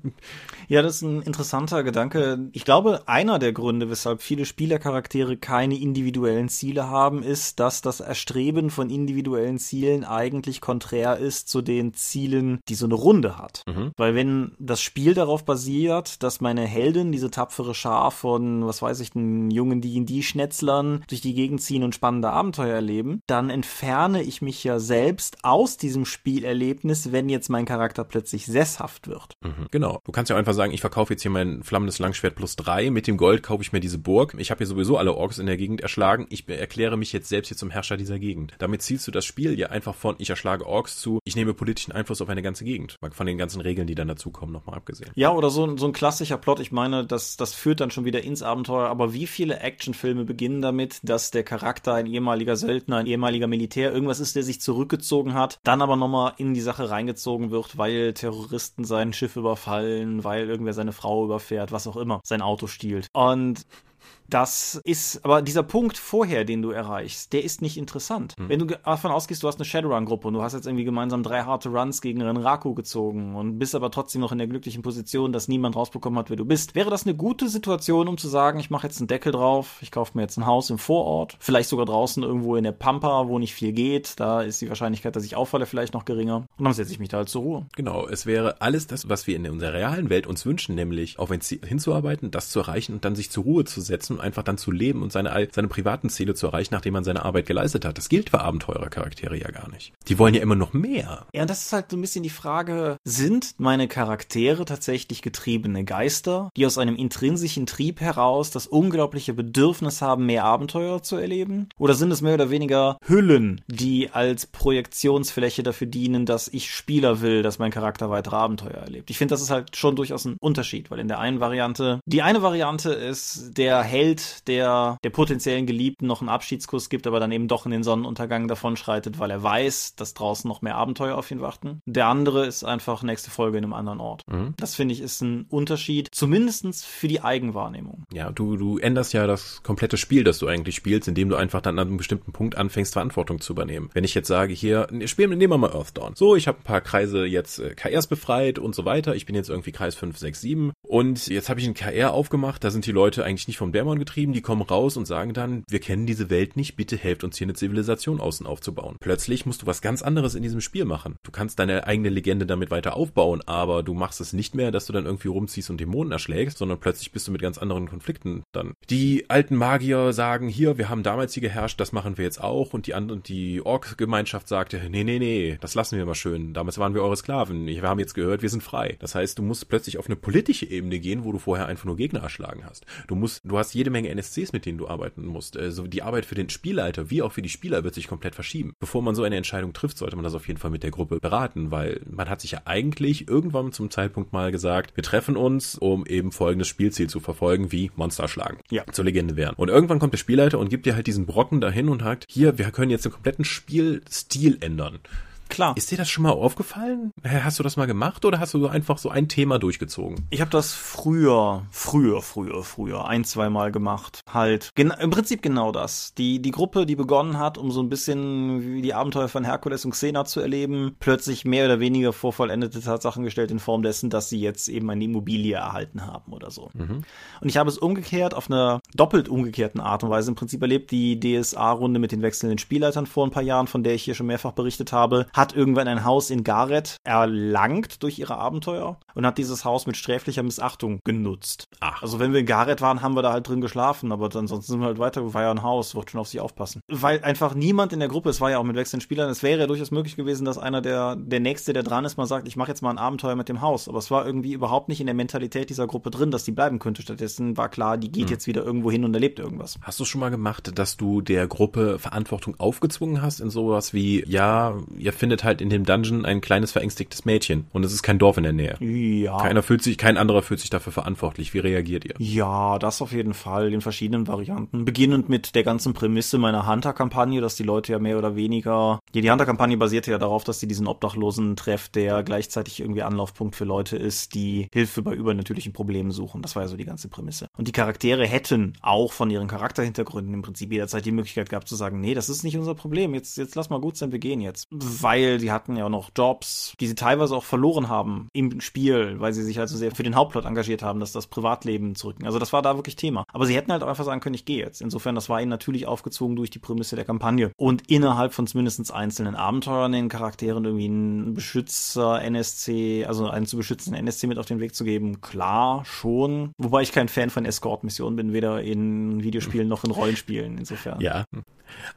Ja, das ist ein interessanter Gedanke. Ich glaube, einer der Gründe, weshalb viele Spielercharaktere keine individuellen Ziele haben, ist, dass das Erstreben von individuellen Zielen eigentlich konträr ist zu den Zielen, die so eine Runde hat. Mhm. Weil wenn das Spiel darauf basiert, dass meine Heldin, diese tapfere Schar von, was weiß ich, den jungen D&D-Schnetzlern durch die Gegend ziehen und spannende Abenteuer erleben, dann entferne ich mich ja selbst aus diesem Spielerlebnis, wenn jetzt mein Charakter plötzlich sesshaft wird. Mhm. Genau. Du kannst ja einfach sagen, ich verkaufe jetzt hier mein flammendes Langschwert plus drei, mit dem Gold kaufe ich mir diese Burg. Ich habe hier sowieso alle Orks in der Gegend erschlagen. Ich erkläre mich jetzt selbst hier zum Herrscher dieser Gegend. Damit zielst du das Spiel ja einfach von ich erschlage Orks zu, ich nehme politischen Einfluss auf eine ganze Gegend. Von den ganzen Regeln, die dann dazukommen, nochmal abgesehen. Ja, oder so, so ein klassischer Plot. Ich meine, das, das führt dann schon wieder ins Abenteuer. Aber wie viele Actionfilme beginnen damit, dass der Charakter ein ehemaliger Söldner, ein ehemaliger Militär, irgendwas ist, der sich zurückgezogen hat, dann aber nochmal in die Sache reingezogen wird, weil Terroristen sein Schiff überfallen, weil irgendwer seine Frau überfährt, was auch immer, sein Auto stiehlt. Und das ist, aber dieser Punkt vorher, den du erreichst, der ist nicht interessant. Hm. Wenn du davon ausgehst, du hast eine Shadowrun-Gruppe und du hast jetzt irgendwie gemeinsam drei harte Runs gegen Renraku gezogen und bist aber trotzdem noch in der glücklichen Position, dass niemand rausbekommen hat, wer du bist, wäre das eine gute Situation, um zu sagen, ich mache jetzt einen Deckel drauf, ich kaufe mir jetzt ein Haus im Vorort, vielleicht sogar draußen irgendwo in der Pampa, wo nicht viel geht, da ist die Wahrscheinlichkeit, dass ich auffalle, vielleicht noch geringer und dann setze ich mich da halt zur Ruhe. Genau, es wäre alles das, was wir in unserer realen Welt uns wünschen, nämlich auf ein Ziel hinzuarbeiten, das zu erreichen und dann sich zur Ruhe zu setzen einfach dann zu leben und seine, seine privaten Ziele zu erreichen, nachdem man seine Arbeit geleistet hat. Das gilt für Abenteurercharaktere ja gar nicht. Die wollen ja immer noch mehr. Ja, das ist halt so ein bisschen die Frage, sind meine Charaktere tatsächlich getriebene Geister, die aus einem intrinsischen Trieb heraus das unglaubliche Bedürfnis haben, mehr Abenteuer zu erleben? Oder sind es mehr oder weniger Hüllen, die als Projektionsfläche dafür dienen, dass ich Spieler will, dass mein Charakter weitere Abenteuer erlebt? Ich finde, das ist halt schon durchaus ein Unterschied, weil in der einen Variante, die eine Variante ist der der Held, der der potenziellen Geliebten noch einen Abschiedskuss gibt, aber dann eben doch in den Sonnenuntergang davonschreitet, weil er weiß, dass draußen noch mehr Abenteuer auf ihn warten. Der andere ist einfach nächste Folge in einem anderen Ort. Mhm. Das finde ich ist ein Unterschied, zumindestens für die Eigenwahrnehmung. Ja, du, du änderst ja das komplette Spiel, das du eigentlich spielst, indem du einfach dann an einem bestimmten Punkt anfängst, Verantwortung zu übernehmen. Wenn ich jetzt sage, hier, spielen, nehmen wir mal Earthdawn. So, ich habe ein paar Kreise jetzt äh, KRs befreit und so weiter. Ich bin jetzt irgendwie Kreis 5, 6, 7 und jetzt habe ich einen KR aufgemacht, da sind die Leute eigentlich nicht vom Dämon getrieben, die kommen raus und sagen dann, wir kennen diese Welt nicht, bitte helft uns hier eine Zivilisation außen aufzubauen. Plötzlich musst du was ganz anderes in diesem Spiel machen. Du kannst deine eigene Legende damit weiter aufbauen, aber du machst es nicht mehr, dass du dann irgendwie rumziehst und Dämonen erschlägst, sondern plötzlich bist du mit ganz anderen Konflikten dann. Die alten Magier sagen, hier, wir haben damals hier geherrscht, das machen wir jetzt auch und die anderen, die Ork-Gemeinschaft sagte, nee, nee, nee, das lassen wir mal schön. Damals waren wir eure Sklaven. Wir haben jetzt gehört, wir sind frei. Das heißt, du musst plötzlich auf eine politische Ebene gehen, wo du vorher einfach nur Gegner erschlagen hast. Du musst, du hast jede Menge NSCs, mit denen du arbeiten musst. Also die Arbeit für den Spielleiter wie auch für die Spieler wird sich komplett verschieben. Bevor man so eine Entscheidung trifft, sollte man das auf jeden Fall mit der Gruppe beraten, weil man hat sich ja eigentlich irgendwann zum Zeitpunkt mal gesagt, wir treffen uns, um eben folgendes Spielziel zu verfolgen, wie Monster schlagen. Ja. Zur Legende werden. Und irgendwann kommt der Spielleiter und gibt dir halt diesen Brocken dahin und sagt, hier, wir können jetzt den kompletten Spielstil ändern. Klar. Ist dir das schon mal aufgefallen? Hast du das mal gemacht oder hast du einfach so ein Thema durchgezogen? Ich habe das früher, früher, früher, früher ein, zwei Mal gemacht. Halt, im Prinzip genau das. Die, die Gruppe, die begonnen hat, um so ein bisschen wie die Abenteuer von Herkules und Xena zu erleben, plötzlich mehr oder weniger vor vollendete Tatsachen gestellt in Form dessen, dass sie jetzt eben eine Immobilie erhalten haben oder so. Mhm. Und ich habe es umgekehrt auf einer doppelt umgekehrten Art und Weise im Prinzip erlebt. Die DSA-Runde mit den wechselnden Spielleitern vor ein paar Jahren, von der ich hier schon mehrfach berichtet habe, hat irgendwann ein Haus in Gareth erlangt durch ihre Abenteuer und hat dieses Haus mit sträflicher Missachtung genutzt. Ach. Also wenn wir in Gareth waren, haben wir da halt drin geschlafen, aber ansonsten sind wir halt weiter, war ja ein Haus, wird schon auf sie aufpassen. Weil einfach niemand in der Gruppe, es war ja auch mit wechselnden Spielern, es wäre ja durchaus möglich gewesen, dass einer der, der Nächste, der dran ist, mal sagt, ich mache jetzt mal ein Abenteuer mit dem Haus. Aber es war irgendwie überhaupt nicht in der Mentalität dieser Gruppe drin, dass die bleiben könnte. Stattdessen war klar, die geht hm. jetzt wieder irgendwo hin und erlebt irgendwas. Hast du schon mal gemacht, dass du der Gruppe Verantwortung aufgezwungen hast in sowas wie, ja, ihr findet halt in dem Dungeon ein kleines verängstigtes Mädchen und es ist kein Dorf in der Nähe. Ja. Keiner fühlt sich, kein anderer fühlt sich dafür verantwortlich. Wie reagiert ihr? Ja, das auf jeden Fall in verschiedenen Varianten. Beginnend mit der ganzen Prämisse meiner Hunter-Kampagne, dass die Leute ja mehr oder weniger, ja, die Hunter-Kampagne basierte ja darauf, dass sie diesen Obdachlosen trefft, der gleichzeitig irgendwie Anlaufpunkt für Leute ist, die Hilfe bei übernatürlichen Problemen suchen. Das war ja so die ganze Prämisse. Und die Charaktere hätten auch von ihren Charakterhintergründen im Prinzip jederzeit die Möglichkeit gehabt zu sagen, nee, das ist nicht unser Problem. Jetzt, jetzt lass mal gut sein, wir gehen jetzt. Weil die hatten ja auch noch Jobs, die sie teilweise auch verloren haben im Spiel, weil sie sich halt so sehr für den Hauptplot engagiert haben, dass das Privatleben zurück. Also das war da wirklich Thema. Aber sie hätten halt auch einfach sagen können, ich gehe jetzt. Insofern, das war ihnen natürlich aufgezogen durch die Prämisse der Kampagne. Und innerhalb von zumindest einzelnen Abenteuern den Charakteren irgendwie einen Beschützer NSC, also einen zu beschützenden NSC mit auf den Weg zu geben, klar, schon. Wobei ich kein Fan von Escort-Missionen bin, weder in Videospielen noch in Rollenspielen, insofern. Ja.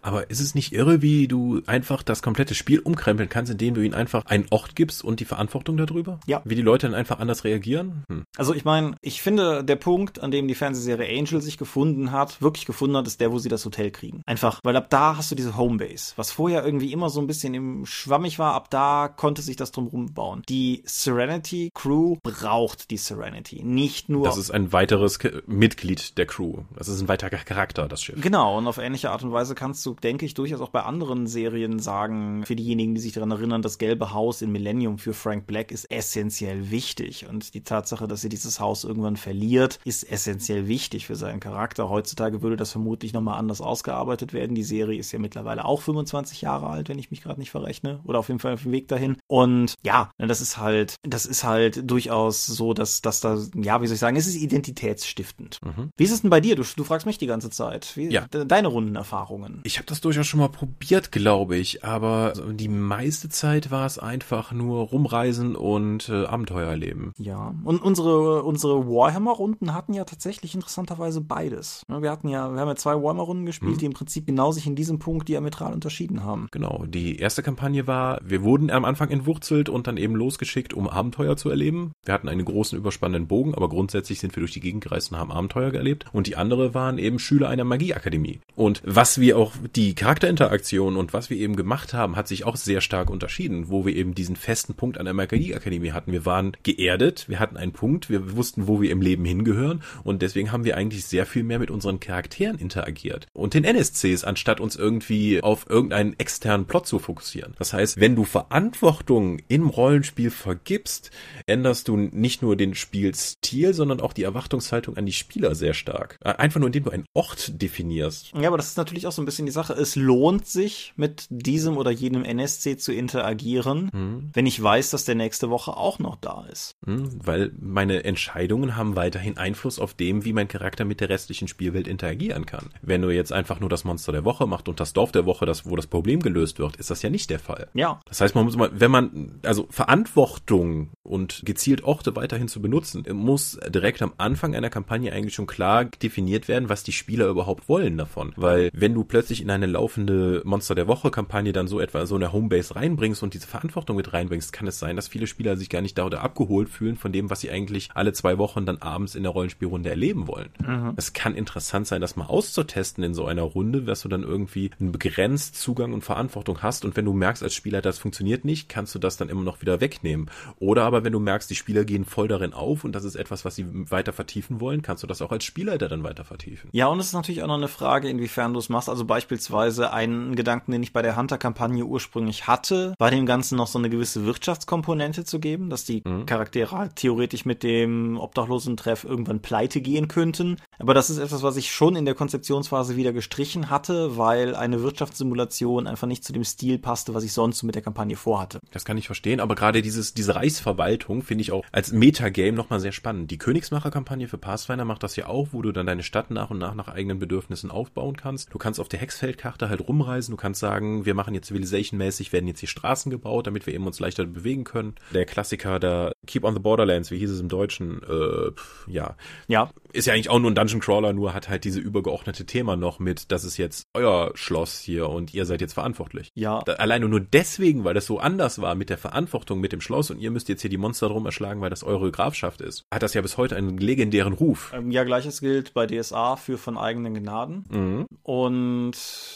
Aber ist es nicht irre, wie du einfach das komplette Spiel umkrempeln kannst, indem du ihnen einfach einen Ort gibst und die Verantwortung darüber? Ja. Wie die Leute dann einfach anders reagieren? Hm. Also ich meine, ich finde, der Punkt, an dem die Fernsehserie Angel sich gefunden hat, wirklich gefunden hat, ist der, wo sie das Hotel kriegen. Einfach, weil ab da hast du diese Homebase, was vorher irgendwie immer so ein bisschen im schwammig war, ab da konnte sich das drumherum bauen. Die Serenity Crew braucht die Serenity, nicht nur. Das ist ein weiteres Mitglied der Crew. Das ist ein weiterer Charakter, das Schiff. Genau, und auf ähnliche Art und Weise kannst du, denke ich, durchaus auch bei anderen Serien sagen, für diejenigen, die sich daran erinnern, das gelbe Haus in Millennium für Frank Black ist essentiell wichtig. Und die Tatsache, dass er dieses Haus irgendwann verliert, ist essentiell wichtig für seinen Charakter. Heutzutage würde das vermutlich nochmal anders ausgearbeitet werden. Die Serie ist ja mittlerweile auch 25 Jahre alt, wenn ich mich gerade nicht verrechne. Oder auf jeden Fall auf dem Weg dahin. Und ja, das ist halt, das ist halt durchaus so, dass, dass da, ja, wie soll ich sagen, es ist identitätsstiftend. Mhm. Wie ist es denn bei dir? Du, du fragst mich die ganze Zeit. Wie, ja. Deine Rundenerfahrungen. Ich habe das durchaus schon mal probiert, glaube ich, aber die meiste Zeit war es einfach nur rumreisen und äh, Abenteuer erleben. Ja, und unsere unsere Warhammer-Runden hatten ja tatsächlich interessanterweise beides. Wir hatten ja, wir haben ja zwei Warhammer-Runden gespielt, hm. die im Prinzip genau sich in diesem Punkt diametral unterschieden haben. Genau, die erste Kampagne war, wir wurden am Anfang entwurzelt und dann eben losgeschickt, um Abenteuer zu erleben. Wir hatten einen großen überspannenden Bogen, aber grundsätzlich sind wir durch die Gegend gereist und haben Abenteuer erlebt. Und die andere waren eben Schüler einer Magieakademie. Und was wir auch die Charakterinteraktion und was wir eben gemacht haben, hat sich auch sehr stark unterschieden, wo wir eben diesen festen Punkt an der Magieakademie hatten. Wir waren geerdet, wir hatten einen Punkt, wir wussten, wo wir im Leben hingehören und deswegen haben wir eigentlich sehr viel mehr mit unseren Charakteren interagiert und den NSCs, anstatt uns irgendwie auf irgendeinen externen Plot zu fokussieren. Das heißt, wenn du Verantwortung im Rollenspiel vergibst, änderst du nicht nur den Spielstil, sondern auch die Erwartungshaltung an die Spieler sehr stark. Einfach nur indem du einen Ort definierst. Ja, aber das ist natürlich auch so ein bisschen die Sache. Es lohnt sich, mit diesem oder jenem NSC zu interagieren, mhm. wenn ich weiß, dass der nächste Woche auch noch da ist. Mhm, weil meine Entscheidungen haben weiterhin Einfluss auf dem, wie mein Charakter mit der restlichen Spielwelt interagieren kann. Wenn du jetzt einfach nur das Monster der Woche machst und das Dorf der Woche, das, wo das Problem gelöst wird, ist das ja nicht der Fall. Ja. Das heißt, man muss mal, wenn man, also Verantwortung und gezielt Orte weiterhin zu benutzen, muss direkt am Anfang einer Kampagne eigentlich schon klar definiert werden, was die Spieler überhaupt wollen davon. Weil wenn du plötzlich in eine laufende Monster der Woche Kampagne dann so etwa so eine Homebase reinbringst und diese Verantwortung mit reinbringst, kann es sein, dass viele Spieler sich gar nicht da oder abgeholt fühlen von dem, was sie eigentlich alle zwei Wochen dann abends in der Rollenspielrunde erleben wollen. Mhm. Es kann interessant sein, das mal auszutesten in so einer Runde, dass du dann irgendwie einen begrenzt Zugang und Verantwortung hast und wenn du merkst als Spieler, das funktioniert nicht, kannst du das dann immer noch wieder wegnehmen. Oder aber wenn du merkst, die Spieler gehen voll darin auf und das ist etwas, was sie weiter vertiefen wollen, kannst du das auch als Spielleiter dann weiter vertiefen. Ja, und es ist natürlich auch noch eine Frage, inwiefern du es machst. Also beispielsweise einen Gedanken, den ich bei der Hunter-Kampagne ursprünglich hatte, war dem Ganzen noch so eine gewisse Wirtschaftskomponente zu geben, dass die mhm. Charaktere halt theoretisch mit dem Obdachlosen-Treff irgendwann pleite gehen könnten. Aber das ist etwas, was ich schon in der Konzeptionsphase wieder gestrichen hatte, weil eine Wirtschaftssimulation einfach nicht zu dem Stil passte, was ich sonst mit der Kampagne vorhatte. Das kann ich verstehen, aber gerade dieses, diese Reichsverwaltung finde ich auch als Metagame nochmal sehr spannend. Die Königsmacher-Kampagne für Pathfinder macht das ja auch, wo du dann deine Stadt nach und nach nach eigenen Bedürfnissen aufbauen kannst. Du kannst auf der Hexfeldkarte halt rumreisen, du kannst sagen, wir machen jetzt Civilization-mäßig, werden jetzt hier Straßen gebaut, damit wir eben uns leichter bewegen können. Der Klassiker, der Keep on the Borderlands, wie hieß es im Deutschen, äh, ja. Ja. Ist ja eigentlich auch nur ein Dungeon Crawler, nur hat halt diese übergeordnete Thema noch mit, das ist jetzt euer Schloss hier und ihr seid jetzt verantwortlich. Ja. Da, alleine nur deswegen, weil das so anders war mit der Verantwortung mit dem Schloss und ihr müsst jetzt hier die Monster drum erschlagen, weil das eure Grafschaft ist, hat das ja bis heute einen legendären Ruf. Ähm, ja, gleiches gilt bei DSA für von eigenen Gnaden. Mhm. Und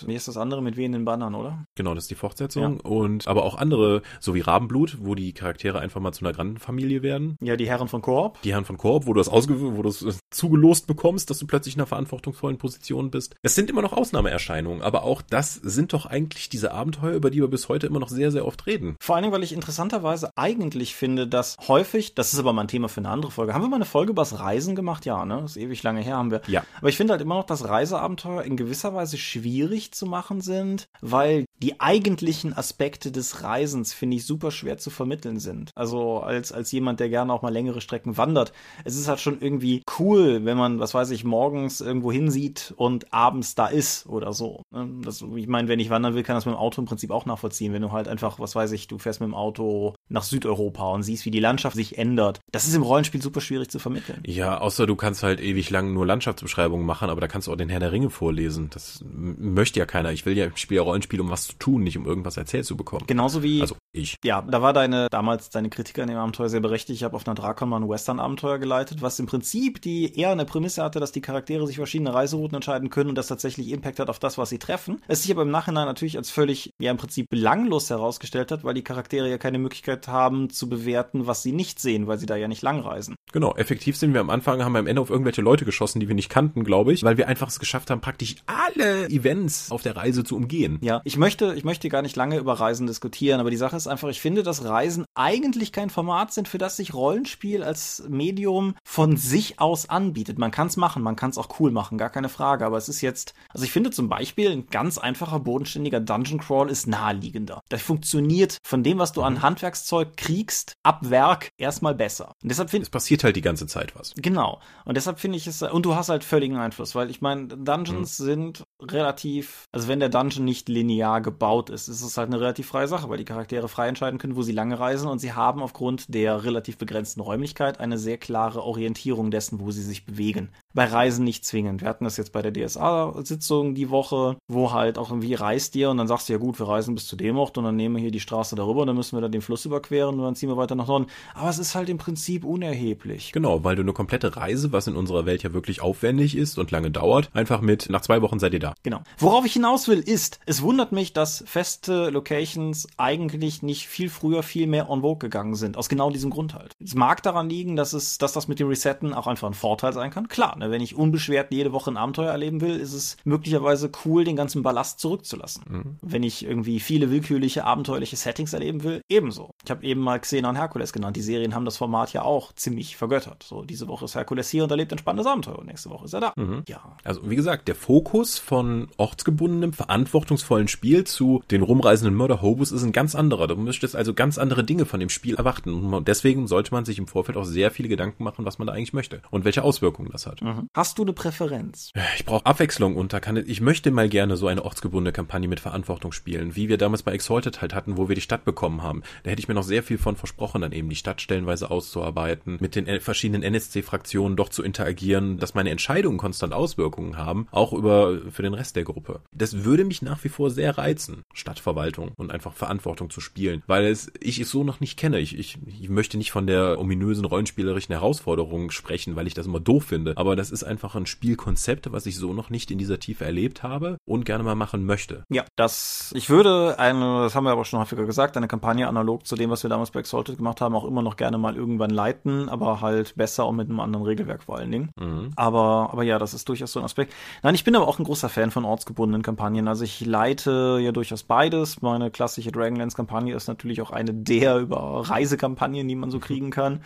wie ist das andere mit wehenden Bannern, oder? Genau, das ist die Fortsetzung. Ja. Und aber auch andere, so wie Rabenblut, wo die Charaktere einfach mal zu einer Grandenfamilie werden. Ja, die Herren von Koop. Die Herren von Koop, wo du das ausge wo du es zugelost bekommst, dass du plötzlich in einer verantwortungsvollen Position bist. Es sind immer noch Ausnahmeerscheinungen, aber auch das sind doch eigentlich diese Abenteuer, über die wir bis heute immer noch sehr, sehr oft reden. Vor allen Dingen, weil ich interessanterweise eigentlich finde, dass häufig, das ist aber mal ein Thema für eine andere Folge. Haben wir mal eine Folge über das Reisen gemacht? Ja, ne? Das ist ewig lange her, haben wir. Ja. Aber ich finde halt immer noch, dass Reiseabenteuer in gewisser Weise schwierig zu machen sind, weil die eigentlichen Aspekte des Reisens, finde ich, super schwer zu vermitteln sind. Also als, als jemand, der gerne auch mal längere Strecken wandert. Es ist halt schon irgendwie cool, wenn man, was weiß ich, morgens irgendwo hinsieht und abends da ist oder so. Ne? Das, ich meine, wenn ich wandern will, kann das mit dem Auto im Prinzip auch nachvollziehen. Wenn du halt einfach, was weiß ich, du fährst mit dem Auto nach Südeuropa und siehst, wie die Landschaft sich ändert. Das ist im Rollenspiel super schwierig zu vermitteln. Ja, außer du kannst halt ewig lang nur Landschaftsbeschreibungen machen, aber da kannst du auch den Herr der Ringe vorlesen. Das möchte ja keiner. Ich will ja, ich spiele ja Rollenspiel, um was zu tun, nicht um irgendwas erzählt zu bekommen. Genauso wie. Also ich. Ja, da war deine, damals deine Kritik an dem Abenteuer sehr berechtigt. Ich habe auf einer Drakon mal ein Western-Abenteuer geleitet, was im Prinzip die eher eine Prämisse hatte, dass die Charaktere sich verschiedene Reiserouten entscheiden können und das tatsächlich Impact hat auf das, was sie treffen. Es sich aber im Nachhinein natürlich als völlig, ja, im Prinzip belanglos herausgestellt hat, weil die Charaktere ja keine Möglichkeit haben zu bewerten, was sie nicht sehen, weil sie da ja nicht langreisen. Genau, effektiv sind wir am Anfang, haben wir am Ende auf irgendwelche Leute geschossen, die wir nicht kannten, glaube ich, weil wir einfach es geschafft haben, praktisch alle Events auf der Reise zu umgehen. Ja, ich möchte, ich möchte gar nicht lange über Reisen diskutieren, aber die Sache ist einfach, ich finde, dass Reisen eigentlich kein Format sind, für das sich Rollenspiel als Medium von sich aus anbietet. Man kann es machen, man kann es auch cool machen, gar keine Frage, aber es ist jetzt, also ich finde zum Beispiel ein ganz einfacher, bodenständiger Dungeon Crawl ist naheliegender. Das funktioniert von dem, was du an mhm. Handwerkszeug kriegst, ab Werk erstmal besser. Und deshalb finde Es passiert halt die ganze Zeit was. Genau. Und deshalb finde ich es, und du hast halt völligen Einfluss, weil ich meine, Dungeons mhm. sind relativ, also wenn der Dungeon nicht linear gebaut ist, ist es halt eine relativ freie Sache, weil die Charaktere frei entscheiden können, wo sie lange reisen und sie haben aufgrund der relativ begrenzten Räumlichkeit eine sehr klare Orientierung dessen, wo sie sich bewegen. Bei Reisen nicht zwingend. Wir hatten das jetzt bei der DSA-Sitzung die Woche, wo halt auch irgendwie reist ihr und dann sagst du ja gut, wir reisen bis zu dem Ort und dann nehmen wir hier die Straße darüber, dann müssen wir dann den Fluss überqueren und dann ziehen wir weiter nach Norden. Aber es ist halt im Prinzip unerheblich. Genau, weil du eine komplette Reise, was in unserer Welt ja wirklich aufwendig ist und lange dauert, einfach mit nach zwei Wochen seid ihr da. Genau. Worauf ich hinaus will, ist, es wundert mich, dass feste Locations eigentlich nicht viel früher viel mehr on vogue gegangen sind. Aus genau diesem Grund halt. Es mag daran liegen, dass es, dass das mit dem Resetten auch einfach ein Vorteil sein kann. Klar, Ne? Wenn ich unbeschwert jede Woche ein Abenteuer erleben will, ist es möglicherweise cool, den ganzen Ballast zurückzulassen. Mhm. Wenn ich irgendwie viele willkürliche, abenteuerliche Settings erleben will, ebenso. Ich habe eben mal Xena und Herkules genannt. Die Serien haben das Format ja auch ziemlich vergöttert. So, diese Woche ist Herkules hier und erlebt ein spannendes Abenteuer und nächste Woche ist er da. Mhm. Ja. Also, wie gesagt, der Fokus von ortsgebundenem, verantwortungsvollen Spiel zu den rumreisenden Mörder-Hobos ist ein ganz anderer. Du müsstest also ganz andere Dinge von dem Spiel erwarten. Und deswegen sollte man sich im Vorfeld auch sehr viele Gedanken machen, was man da eigentlich möchte und welche Auswirkungen das hat. Mhm. Hast du eine Präferenz? Ich brauche Abwechslung und da kann ich möchte mal gerne so eine ortsgebundene Kampagne mit Verantwortung spielen, wie wir damals bei Exalted halt hatten, wo wir die Stadt bekommen haben. Da hätte ich mir noch sehr viel von versprochen, dann eben die Stadt stellenweise auszuarbeiten, mit den verschiedenen NSC-Fraktionen doch zu interagieren, dass meine Entscheidungen konstant Auswirkungen haben, auch über für den Rest der Gruppe. Das würde mich nach wie vor sehr reizen, Stadtverwaltung und einfach Verantwortung zu spielen, weil es ich es so noch nicht kenne. Ich, ich, ich möchte nicht von der ominösen rollenspielerischen Herausforderung sprechen, weil ich das immer doof finde, aber das ist einfach ein Spielkonzept, was ich so noch nicht in dieser Tiefe erlebt habe und gerne mal machen möchte. Ja, das ich würde eine, das haben wir aber schon häufiger gesagt, eine Kampagne analog zu dem, was wir damals bei Exalted gemacht haben, auch immer noch gerne mal irgendwann leiten, aber halt besser und mit einem anderen Regelwerk vor allen Dingen. Mhm. Aber, aber ja, das ist durchaus so ein Aspekt. Nein, ich bin aber auch ein großer Fan von ortsgebundenen Kampagnen. Also ich leite ja durchaus beides. Meine klassische Dragonlance-Kampagne ist natürlich auch eine der über Reisekampagnen, die man so [laughs] kriegen kann.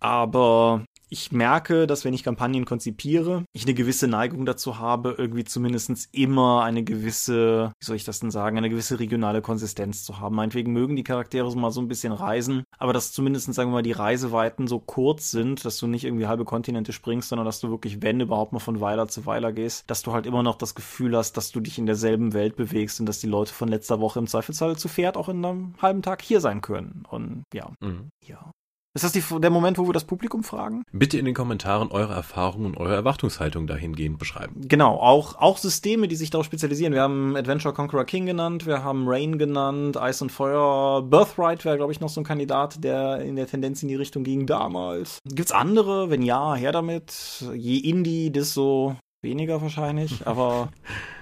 Aber ich merke, dass wenn ich Kampagnen konzipiere, ich eine gewisse Neigung dazu habe, irgendwie zumindest immer eine gewisse, wie soll ich das denn sagen, eine gewisse regionale Konsistenz zu haben. Meinetwegen mögen die Charaktere so mal so ein bisschen reisen, aber dass zumindest, sagen wir mal, die Reiseweiten so kurz sind, dass du nicht irgendwie halbe Kontinente springst, sondern dass du wirklich, wenn überhaupt mal von Weiler zu Weiler gehst, dass du halt immer noch das Gefühl hast, dass du dich in derselben Welt bewegst und dass die Leute von letzter Woche im Zweifelsfall zu Pferd auch in einem halben Tag hier sein können. Und ja, mhm. ja. Ist das die, der Moment, wo wir das Publikum fragen? Bitte in den Kommentaren eure Erfahrungen und eure Erwartungshaltung dahingehend beschreiben. Genau, auch, auch Systeme, die sich darauf spezialisieren. Wir haben Adventure Conqueror King genannt, wir haben Rain genannt, Ice und Feuer, Birthright wäre, glaube ich, noch so ein Kandidat, der in der Tendenz in die Richtung ging damals. Gibt's andere? Wenn ja, her damit. Je Indie, desto weniger wahrscheinlich, [laughs] aber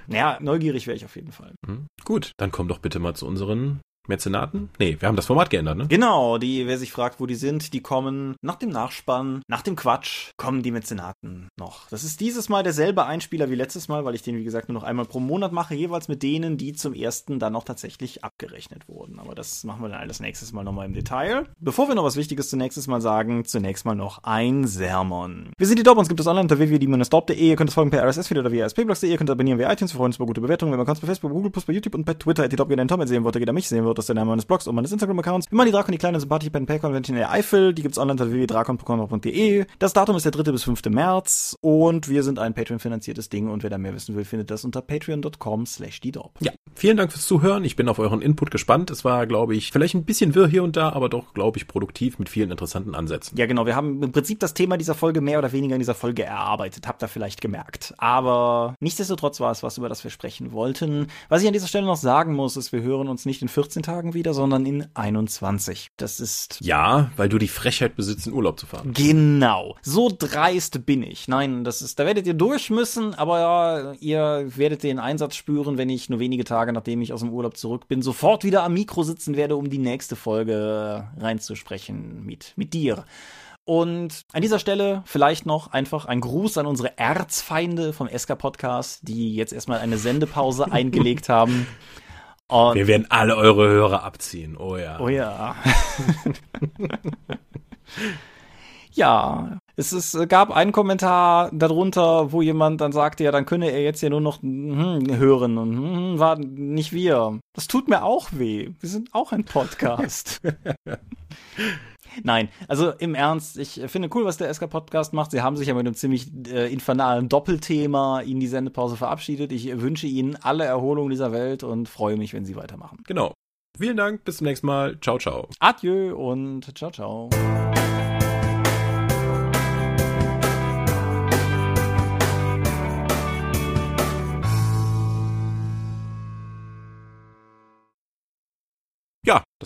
naja, neugierig wäre ich auf jeden Fall. Mhm. Gut, dann komm doch bitte mal zu unseren Mäzenaten? Nee, wir haben das Format geändert, ne? Genau, die, wer sich fragt, wo die sind, die kommen nach dem Nachspann, nach dem Quatsch, kommen die Mäzenaten noch. Das ist dieses Mal derselbe Einspieler wie letztes Mal, weil ich den, wie gesagt, nur noch einmal pro Monat mache, jeweils mit denen, die zum ersten dann auch tatsächlich abgerechnet wurden. Aber das machen wir dann alles nächstes Mal nochmal im Detail. Bevor wir noch was Wichtiges zunächst mal sagen, zunächst mal noch ein Sermon. Wir sind die Dob, uns gibt es online unter www.die-dorp.de. Ihr könnt es folgen per RSS-Feed oder via spblogs.de. Ihr könnt abonnieren via iTunes, wir freuen uns über gute Bewertungen. Wenn man kann bei Facebook, Google, bei YouTube und bei Twitter, die Dob gerne den Tom sehen wollt, geht er mich sehen wollt, das ist der Name meines Blogs und meines Instagram-Accounts. Immer die Drakon, die kleine sympathische Pen Pay Convention in der Eifel. Die gibt's online unter www.drakon.de. Das Datum ist der 3. bis 5. März und wir sind ein Patreon-finanziertes Ding und wer da mehr wissen will, findet das unter patreon.com slash Ja, vielen Dank fürs Zuhören. Ich bin auf euren Input gespannt. Es war, glaube ich, vielleicht ein bisschen wirr hier und da, aber doch, glaube ich, produktiv mit vielen interessanten Ansätzen. Ja, genau. Wir haben im Prinzip das Thema dieser Folge mehr oder weniger in dieser Folge erarbeitet. Habt ihr vielleicht gemerkt. Aber nichtsdestotrotz war es was, über das wir sprechen wollten. Was ich an dieser Stelle noch sagen muss, ist, wir hören uns nicht in 14 Tagen wieder, sondern in 21. Das ist. Ja, weil du die Frechheit besitzt, in Urlaub zu fahren. Genau. So dreist bin ich. Nein, das ist, da werdet ihr durch müssen, aber ja, ihr werdet den Einsatz spüren, wenn ich nur wenige Tage, nachdem ich aus dem Urlaub zurück bin, sofort wieder am Mikro sitzen werde, um die nächste Folge reinzusprechen mit, mit dir. Und an dieser Stelle vielleicht noch einfach ein Gruß an unsere Erzfeinde vom SK Podcast, die jetzt erstmal eine Sendepause [laughs] eingelegt haben. Und Wir werden alle eure Hörer abziehen. Oh ja. Oh ja. [laughs] ja, es ist, gab einen Kommentar darunter, wo jemand dann sagte, ja, dann könne er jetzt ja nur noch hm, hören und hm, war nicht wir. Das tut mir auch weh. Wir sind auch ein Podcast. [laughs] Nein, also im Ernst, ich finde cool, was der SK Podcast macht. Sie haben sich ja mit einem ziemlich äh, infernalen Doppelthema in die Sendepause verabschiedet. Ich wünsche Ihnen alle Erholung dieser Welt und freue mich, wenn Sie weitermachen. Genau. Vielen Dank, bis zum nächsten Mal. Ciao, ciao. Adieu und ciao, ciao.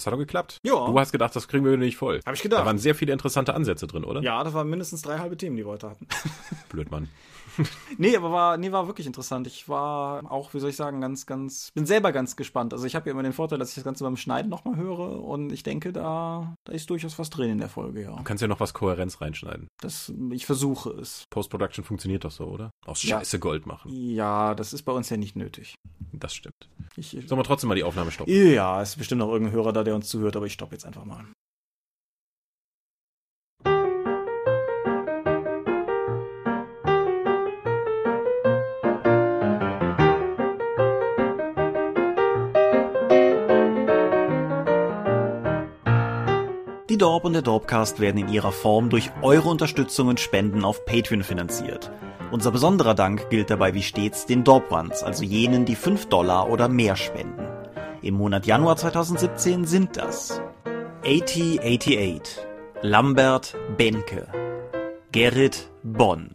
Das hat doch geklappt. Ja. Du hast gedacht, das kriegen wir nicht voll. Hab ich gedacht. Da waren sehr viele interessante Ansätze drin, oder? Ja, das waren mindestens drei halbe Themen, die wir heute hatten. Blöd, Mann. [laughs] nee, aber war, nee, war wirklich interessant. Ich war auch, wie soll ich sagen, ganz, ganz, bin selber ganz gespannt. Also ich habe ja immer den Vorteil, dass ich das Ganze beim Schneiden nochmal höre und ich denke, da, da ist durchaus was drin in der Folge, ja. Du kannst ja noch was Kohärenz reinschneiden. Das, ich versuche es. Post-Production funktioniert doch so, oder? Aus Ja. Scheiße Gold machen. Ja, das ist bei uns ja nicht nötig. Das stimmt. Ich, Sollen wir trotzdem mal die Aufnahme stoppen? ja, es ist bestimmt noch irgendein Hörer da, der uns zuhört, aber ich stoppe jetzt einfach mal. Die Dorp und der Dorpcast werden in ihrer Form durch eure Unterstützung und Spenden auf Patreon finanziert. Unser besonderer Dank gilt dabei wie stets den Dorp Ones, also jenen, die 5 Dollar oder mehr spenden. Im Monat Januar 2017 sind das 8088, Lambert Benke, Gerrit Bonn,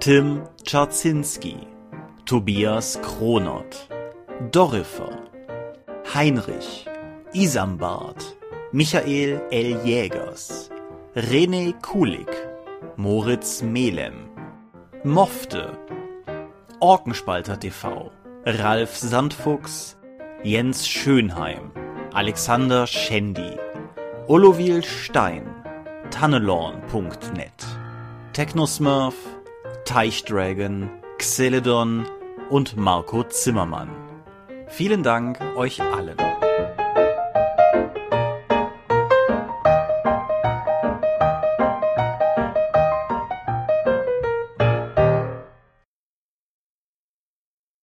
Tim Czarzinski, Tobias Kronert, Dorifer, Heinrich, Isambard, Michael L. Jägers, René Kulik, Moritz Melem, Mofte, Orkenspalter TV, Ralf Sandfuchs, Jens Schönheim, Alexander Schendi, Olovil Stein, Tannelorn.net, Technosmurf, Teichdragon, Xeledon und Marco Zimmermann. Vielen Dank euch allen.